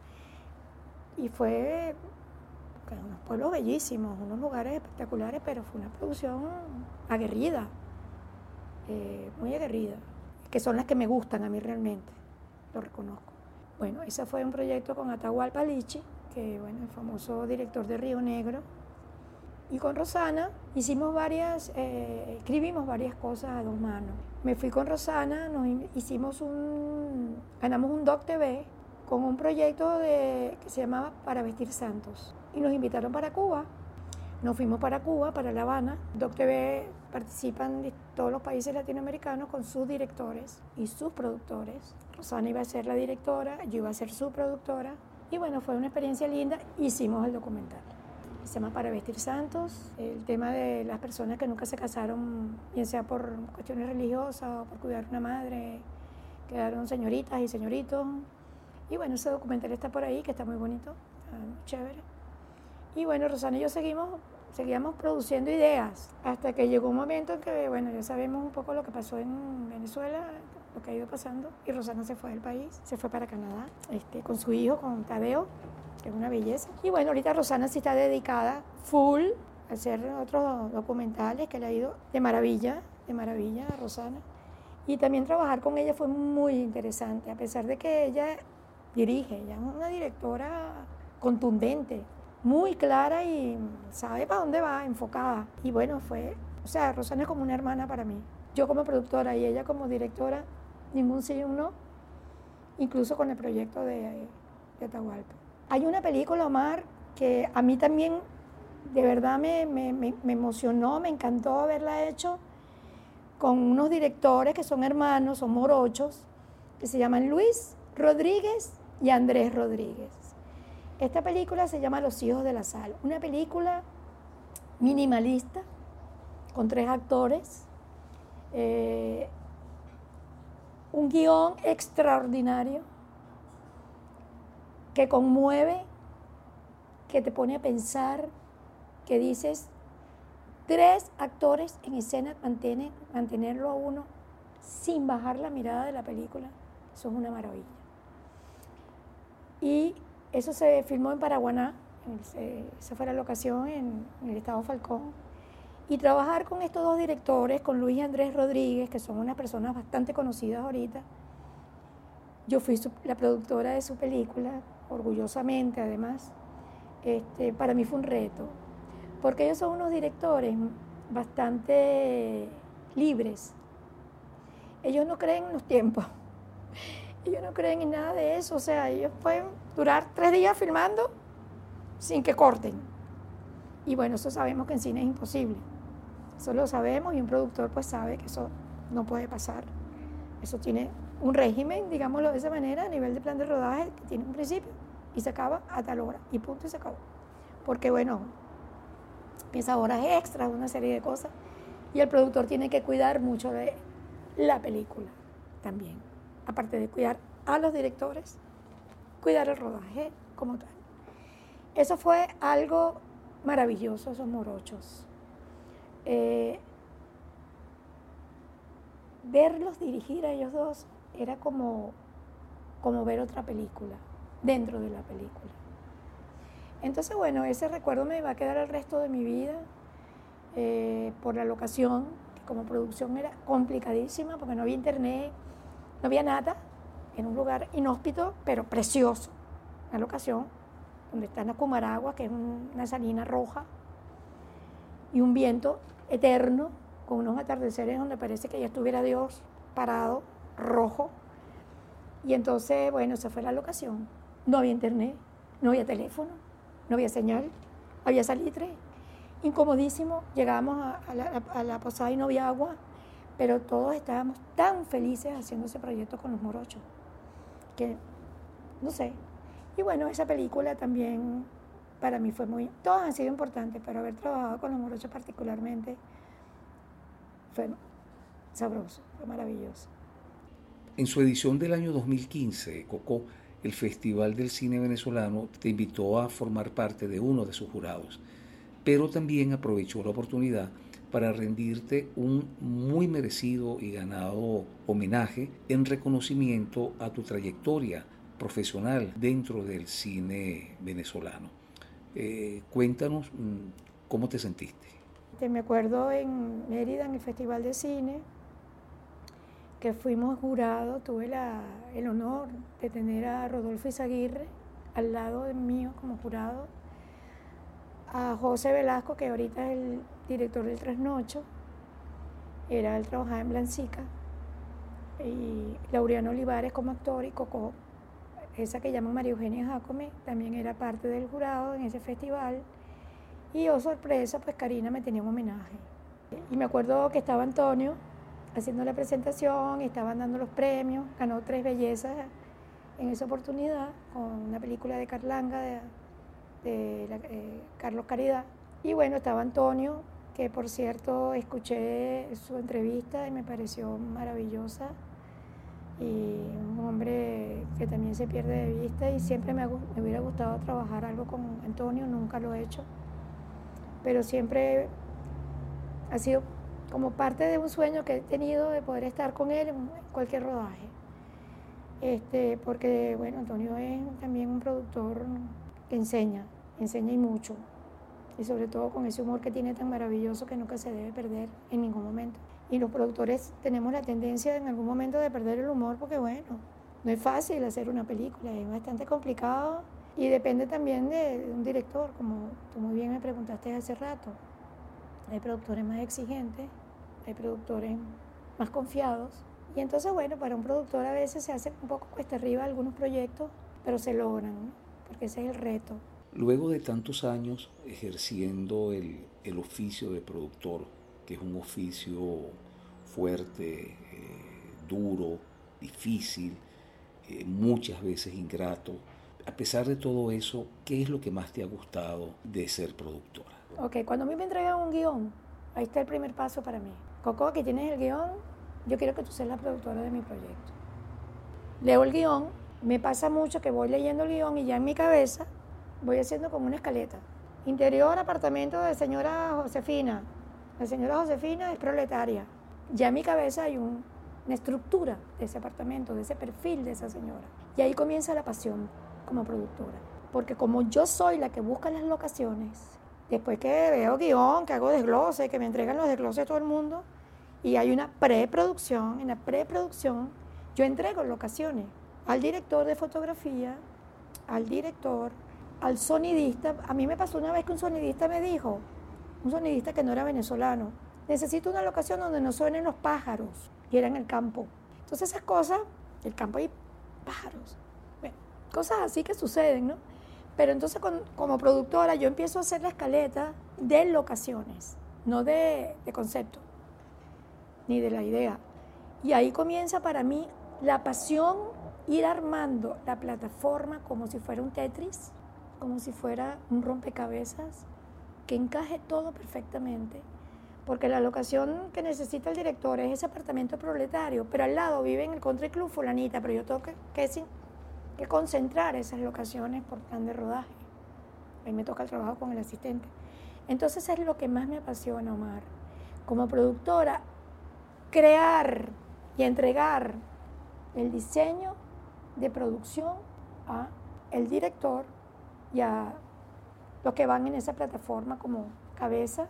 y fue unos pueblos bellísimos, unos lugares espectaculares, pero fue una producción aguerrida, eh, muy aguerrida, que son las que me gustan a mí realmente, lo reconozco. Bueno, ese fue un proyecto con Atahualpa Lichi, que bueno, el famoso director de Río Negro, y con Rosana hicimos varias, eh, escribimos varias cosas a dos manos. Me fui con Rosana, nos hicimos un, ganamos un Doc TV con un proyecto de, que se llamaba Para Vestir Santos. Y nos invitaron para Cuba. Nos fuimos para Cuba, para La Habana. Doc TV participan de todos los países latinoamericanos con sus directores y sus productores. Rosana iba a ser la directora, yo iba a ser su productora. Y bueno, fue una experiencia linda. Hicimos el documental se llama Para Vestir Santos, el tema de las personas que nunca se casaron, bien sea por cuestiones religiosas o por cuidar una madre, quedaron señoritas y señoritos. Y bueno, ese documental está por ahí, que está muy bonito, está muy chévere. Y bueno, Rosana y yo seguimos, seguíamos produciendo ideas, hasta que llegó un momento en que, bueno, ya sabemos un poco lo que pasó en Venezuela, lo que ha ido pasando, y Rosana se fue del país, se fue para Canadá, este, con su hijo, con Tadeo, que es una belleza. Y bueno, ahorita Rosana sí está dedicada full a hacer otros documentales que le ha ido de maravilla, de maravilla a Rosana. Y también trabajar con ella fue muy interesante, a pesar de que ella dirige, ella es una directora contundente, muy clara y sabe para dónde va, enfocada. Y bueno, fue, o sea, Rosana es como una hermana para mí. Yo como productora y ella como directora, ningún sí y un no, incluso con el proyecto de, de Atahualpa. Hay una película, Omar, que a mí también de verdad me, emocionó, me encantó haberla hecho con unos directores que son hermanos, son morochos, que se llaman Luis Rodríguez y Andrés Rodríguez. Esta película se llama Los hijos de la sal, una película minimalista con tres actores, eh, un guion extraordinario que conmueve, que te pone a pensar, que dices, tres actores en escena mantienen, mantenerlo a uno sin bajar la mirada de la película, eso es una maravilla. Y eso se filmó en Paraguaná, esa fue la locación en, en el estado Falcón. Y trabajar con estos dos directores, con Luis y Andrés Rodríguez, que son unas personas bastante conocidas ahorita. Yo fui la productora de su película, orgullosamente además, este, para mí fue un reto, porque ellos son unos directores bastante libres. Ellos no creen en los tiempos, ellos no creen en nada de eso, o sea, ellos pueden durar tres días filmando sin que corten. Y bueno, eso sabemos que en cine es imposible. Eso lo sabemos y un productor pues sabe que eso no puede pasar. Eso tiene un régimen, digámoslo de esa manera, a nivel de plan de rodaje, que tiene un principio y se acaba a tal hora, y punto y se acabó. Porque bueno, piensa horas extras, una serie de cosas, y el productor tiene que cuidar mucho de la película también, aparte de cuidar a los directores, cuidar el rodaje como tal. Eso fue algo maravilloso, esos morochos. Eh, verlos dirigir a ellos dos era como, como ver otra película, dentro de la película. Entonces, bueno, ese recuerdo me va a quedar el resto de mi vida eh, por la locación, que como producción era complicadísima porque no había internet, no había nada, en un lugar inhóspito, pero precioso. Una locación donde está Nacumaragua, que es una salina roja, y un viento eterno, con unos atardeceres donde parece que ya estuviera Dios parado rojo. Y entonces, bueno, esa fue la locación. No había internet, no había teléfono, no había señal, había salitre. Incomodísimo, llegábamos a, la, a la posada y no había agua, pero todos estábamos tan felices haciendo ese proyecto con los morochos, que, no sé. Y bueno, esa película también para mí fue muy, todos han sido importantes, pero haber trabajado con los morochos particularmente fue sabroso, fue maravilloso. En su edición del año 2015, Coco, el Festival del Cine Venezolano te invitó a formar parte de uno de sus jurados. pero también aprovechó la oportunidad para rendirte un muy merecido y ganado homenaje en reconocimiento a tu trayectoria profesional dentro del cine venezolano. Eh, cuéntanos mm, cómo te sentiste. Me acuerdo en Mérida, en el Festival de Cine, que fuimos jurados, tuve el honor de tener a Rodolfo Izaguirre al lado de mío como jurado, a José Velasco, que ahorita es el director del Trasnocho, era el trabajaba en Blancica, y Laureano Olivares como actor y Coco, esa que llaman María Eugenia Jacome, también era parte del jurado en ese festival. Y oh sorpresa, pues Karina me tenía un homenaje. Y me acuerdo que estaba Antonio haciendo la presentación, estaban dando los premios, ganó tres bellezas en esa oportunidad con una película de Carlanga de, eh, Carlos Caridad. Y bueno, estaba Antonio, que por cierto escuché su entrevista y me pareció maravillosa. Y un hombre que también se pierde de vista y siempre me, hubiera gustado trabajar algo con Antonio, nunca lo he hecho pero siempre ha sido como parte de un sueño que he tenido de poder estar con él en cualquier rodaje. Este, porque, bueno, Antonio es también un productor que enseña, enseña y mucho. Y sobre todo con ese humor que tiene tan maravilloso que nunca se debe perder en ningún momento. Y los productores tenemos la tendencia en algún momento de perder el humor porque, bueno, no es fácil hacer una película, es bastante complicado y depende también de, un director, como tú muy bien me preguntaste hace rato. Hay productores más exigentes, hay productores más confiados. Y entonces, bueno, para un productor a veces se hace un poco cuesta arriba algunos proyectos, pero se logran, porque ese es el reto. Luego de tantos años ejerciendo el, el oficio de productor, que es un oficio fuerte, eh, duro, difícil, eh, muchas veces ingrato, a pesar de todo eso, ¿qué es lo que más te ha gustado de ser productora? Ok, cuando a mí me entregan un guion, ahí está el primer paso para mí. Coco, aquí tienes el guion, yo quiero que tú seas la productora de mi proyecto. Leo el guion, me pasa mucho que voy leyendo el guion y ya en mi cabeza voy haciendo como una escaleta. Interior, apartamento de señora Josefina. La señora Josefina es proletaria. Ya en mi cabeza hay una estructura de ese apartamento, de ese perfil de esa señora. Y ahí comienza la pasión como productora. Porque como yo soy la que busca las locaciones, después que veo guion, que hago desglose, que me entregan los desgloses a todo el mundo, y hay una preproducción, en la preproducción yo entrego locaciones al director de fotografía, al director, al sonidista. A mí me pasó una vez que un sonidista me dijo, un sonidista que no era venezolano, necesito una locación donde no suenen los pájaros, y era en el campo. Entonces esas cosas, el campo hay pájaros cosas así que suceden, ¿no? Pero entonces como productora yo empiezo a hacer la escaleta de locaciones, no de, de concepto, ni de la idea. Y ahí comienza para mí la pasión ir armando la plataforma como si fuera un Tetris, como si fuera un rompecabezas, que encaje todo perfectamente. Porque la locación que necesita el director es ese apartamento proletario, pero al lado vive en el country club fulanita, pero yo tengo que, que que concentrar esas locaciones por plan de rodaje. Ahí me toca el trabajo con el asistente. Entonces es lo que más me apasiona, Omar. Como productora, crear y entregar el diseño de producción a el director y a los que van en esa plataforma como cabeza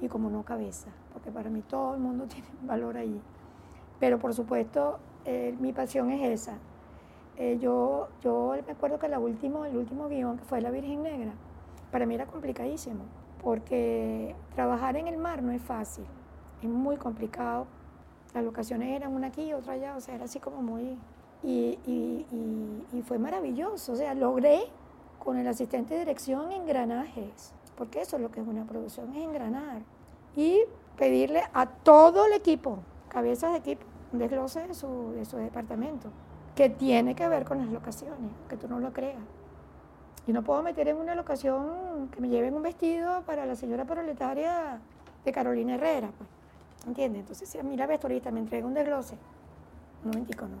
y como no cabeza, porque para mí todo el mundo tiene valor ahí. Pero por supuesto, eh, mi pasión es esa, eh, yo, yo me acuerdo que la último, el último guion, que fue La Virgen Negra, para mí era complicadísimo, porque trabajar en el mar no es fácil, es muy complicado. Las locaciones eran una aquí y otra allá, o sea, era así como muy... Y, y, y, y fue maravilloso, o sea, logré con el asistente de dirección engranajes, porque eso es lo que es una producción, es engranar. Y pedirle a todo el equipo, cabezas de equipo, un desglose de su, de su departamento que tiene que ver con las locaciones, que tú no lo creas. Yo no puedo meter en una locación que me lleven un vestido para la señora proletaria de Carolina Herrera, pues. ¿Entiendes? Entonces, si a mí la vestuarista me entrega un desglose, un momentico, no.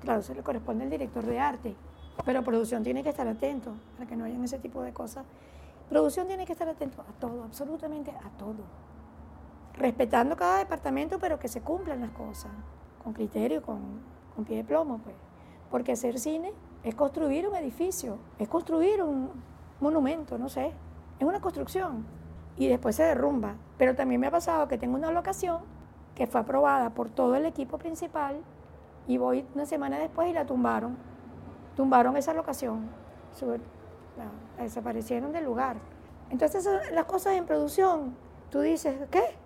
Claro, eso le corresponde al director de arte, pero producción tiene que estar atento para que no hayan ese tipo de cosas. Producción tiene que estar atento a todo, absolutamente a todo. Respetando cada departamento, pero que se cumplan las cosas, con criterio, con, con pie de plomo, pues. Porque hacer cine es construir un edificio, es construir un monumento, no sé, es una construcción y después se derrumba. Pero también me ha pasado que tengo una locación que fue aprobada por todo el equipo principal y voy una semana después y la tumbaron. Tumbaron esa locación, desaparecieron del lugar. Entonces las cosas en producción, tú dices, ¿qué?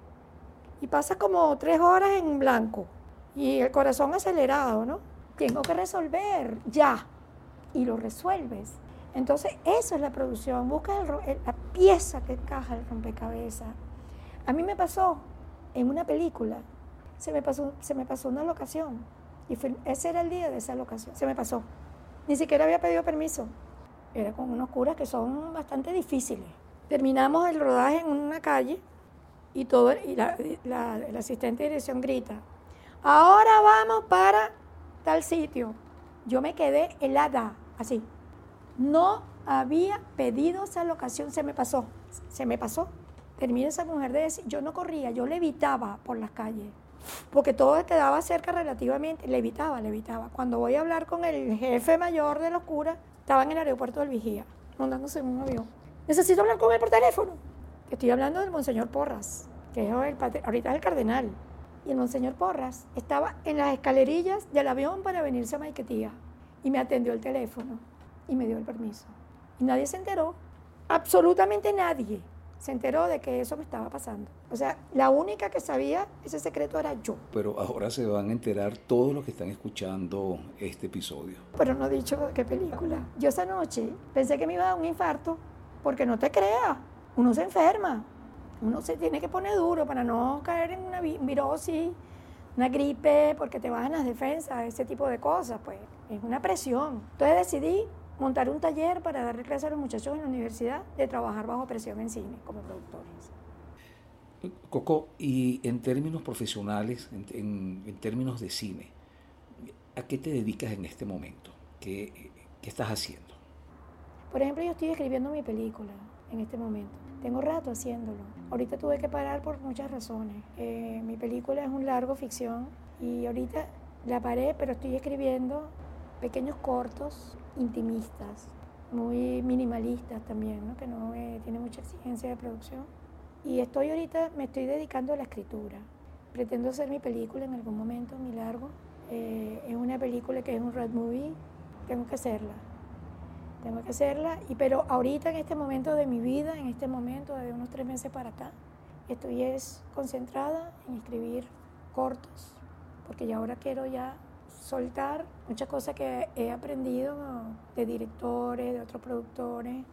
Y pasas como tres horas en blanco y el corazón acelerado, ¿no? Tengo que resolver ya y lo resuelves. Entonces, eso es la producción. Buscas la pieza que encaja el rompecabezas. A mí me pasó en una película, se me pasó, se me pasó una locación. Y ese era el día de esa locación. Se me pasó. Ni siquiera había pedido permiso. Era con unos curas que son bastante difíciles. Terminamos el rodaje en una calle y todo y la, el asistente de dirección grita, ahora vamos para tal sitio. Yo me quedé helada, así. No había pedido esa locación, se me pasó, se me pasó. Termina esa mujer de decir, yo no corría, yo levitaba por las calles, porque todo quedaba cerca relativamente, levitaba, levitaba. Cuando voy a hablar con el jefe mayor de los curas, estaba en el aeropuerto del Vigía, montándose en un avión. Necesito hablar con él por teléfono. Estoy hablando del Monseñor Porras, que es el, ahorita es el cardenal. Y el Monseñor Porras estaba en las escalerillas del avión para venirse a Maiquetía y me atendió el teléfono y me dio el permiso. Y nadie se enteró, absolutamente nadie se enteró de que eso me estaba pasando. O sea, la única que sabía ese secreto era yo. Pero ahora se van a enterar todos los que están escuchando este episodio. Pero no he dicho qué película. Yo esa noche pensé que me iba a dar un infarto, porque no te creas, uno se enferma, uno se tiene que poner duro para no caer en una virosis, una gripe, porque te bajan las defensas, ese tipo de cosas, pues es una presión. Entonces decidí montar un taller para darle clase a los muchachos en la universidad de trabajar bajo presión en cine como productores. Coco, y en términos profesionales, en, términos de cine, ¿a qué te dedicas en este momento? ¿Qué, ¿Qué estás haciendo? Por ejemplo, yo estoy escribiendo mi película en este momento. Tengo rato haciéndolo. Ahorita tuve que parar por muchas razones. Eh, mi película es un largo ficción y ahorita la paré, pero estoy escribiendo pequeños cortos intimistas, muy minimalistas también, ¿no? que no eh, tiene mucha exigencia de producción. Y estoy ahorita, me estoy dedicando a la escritura. Pretendo hacer mi película en algún momento, mi largo. Eh, es una película que es un road movie, tengo que hacerla. Tengo que hacerla, y, pero ahorita en este momento de mi vida, en este momento de unos tres meses para acá, estoy es concentrada en escribir cortos, porque ya ahora quiero ya soltar muchas cosas que he aprendido de directores, de otros productores,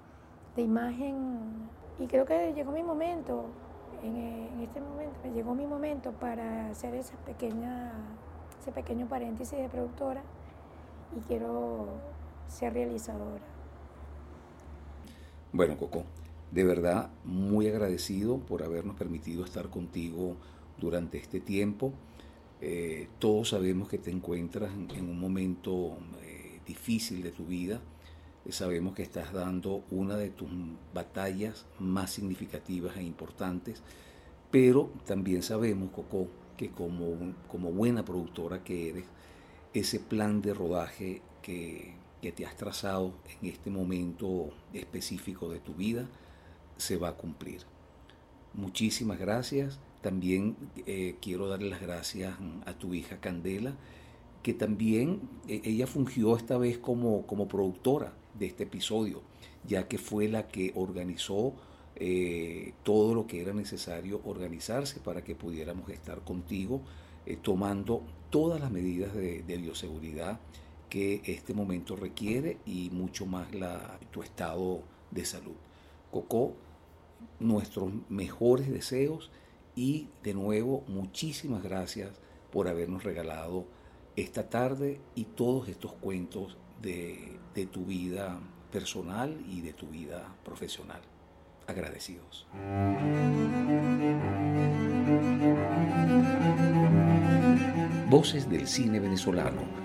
de imagen. Y creo que llegó mi momento, en, este momento, me llegó mi momento para hacer esa pequeña, ese pequeño paréntesis de productora y quiero ser realizadora. Bueno, Coco, de verdad muy agradecido por habernos permitido estar contigo durante este tiempo. Eh, todos sabemos que te encuentras en, un momento eh, difícil de tu vida. Eh, sabemos que estás dando una de tus batallas más significativas e importantes. Pero también sabemos, Coco, que como, como buena productora que eres, ese plan de rodaje que, que te has trazado en este momento específico de tu vida se va a cumplir. Muchísimas gracias también eh, quiero darle las gracias a tu hija Candela, que también eh, ella fungió esta vez como, como productora de este episodio, ya que fue la que organizó eh, todo lo que era necesario organizarse para que pudiéramos estar contigo, tomando todas las medidas de, bioseguridad que este momento requiere y mucho más la, tu estado de salud. Coco, nuestros mejores deseos y de nuevo, muchísimas gracias por habernos regalado esta tarde y todos estos cuentos de, tu vida personal y de tu vida profesional. Agradecidos. Voces del cine venezolano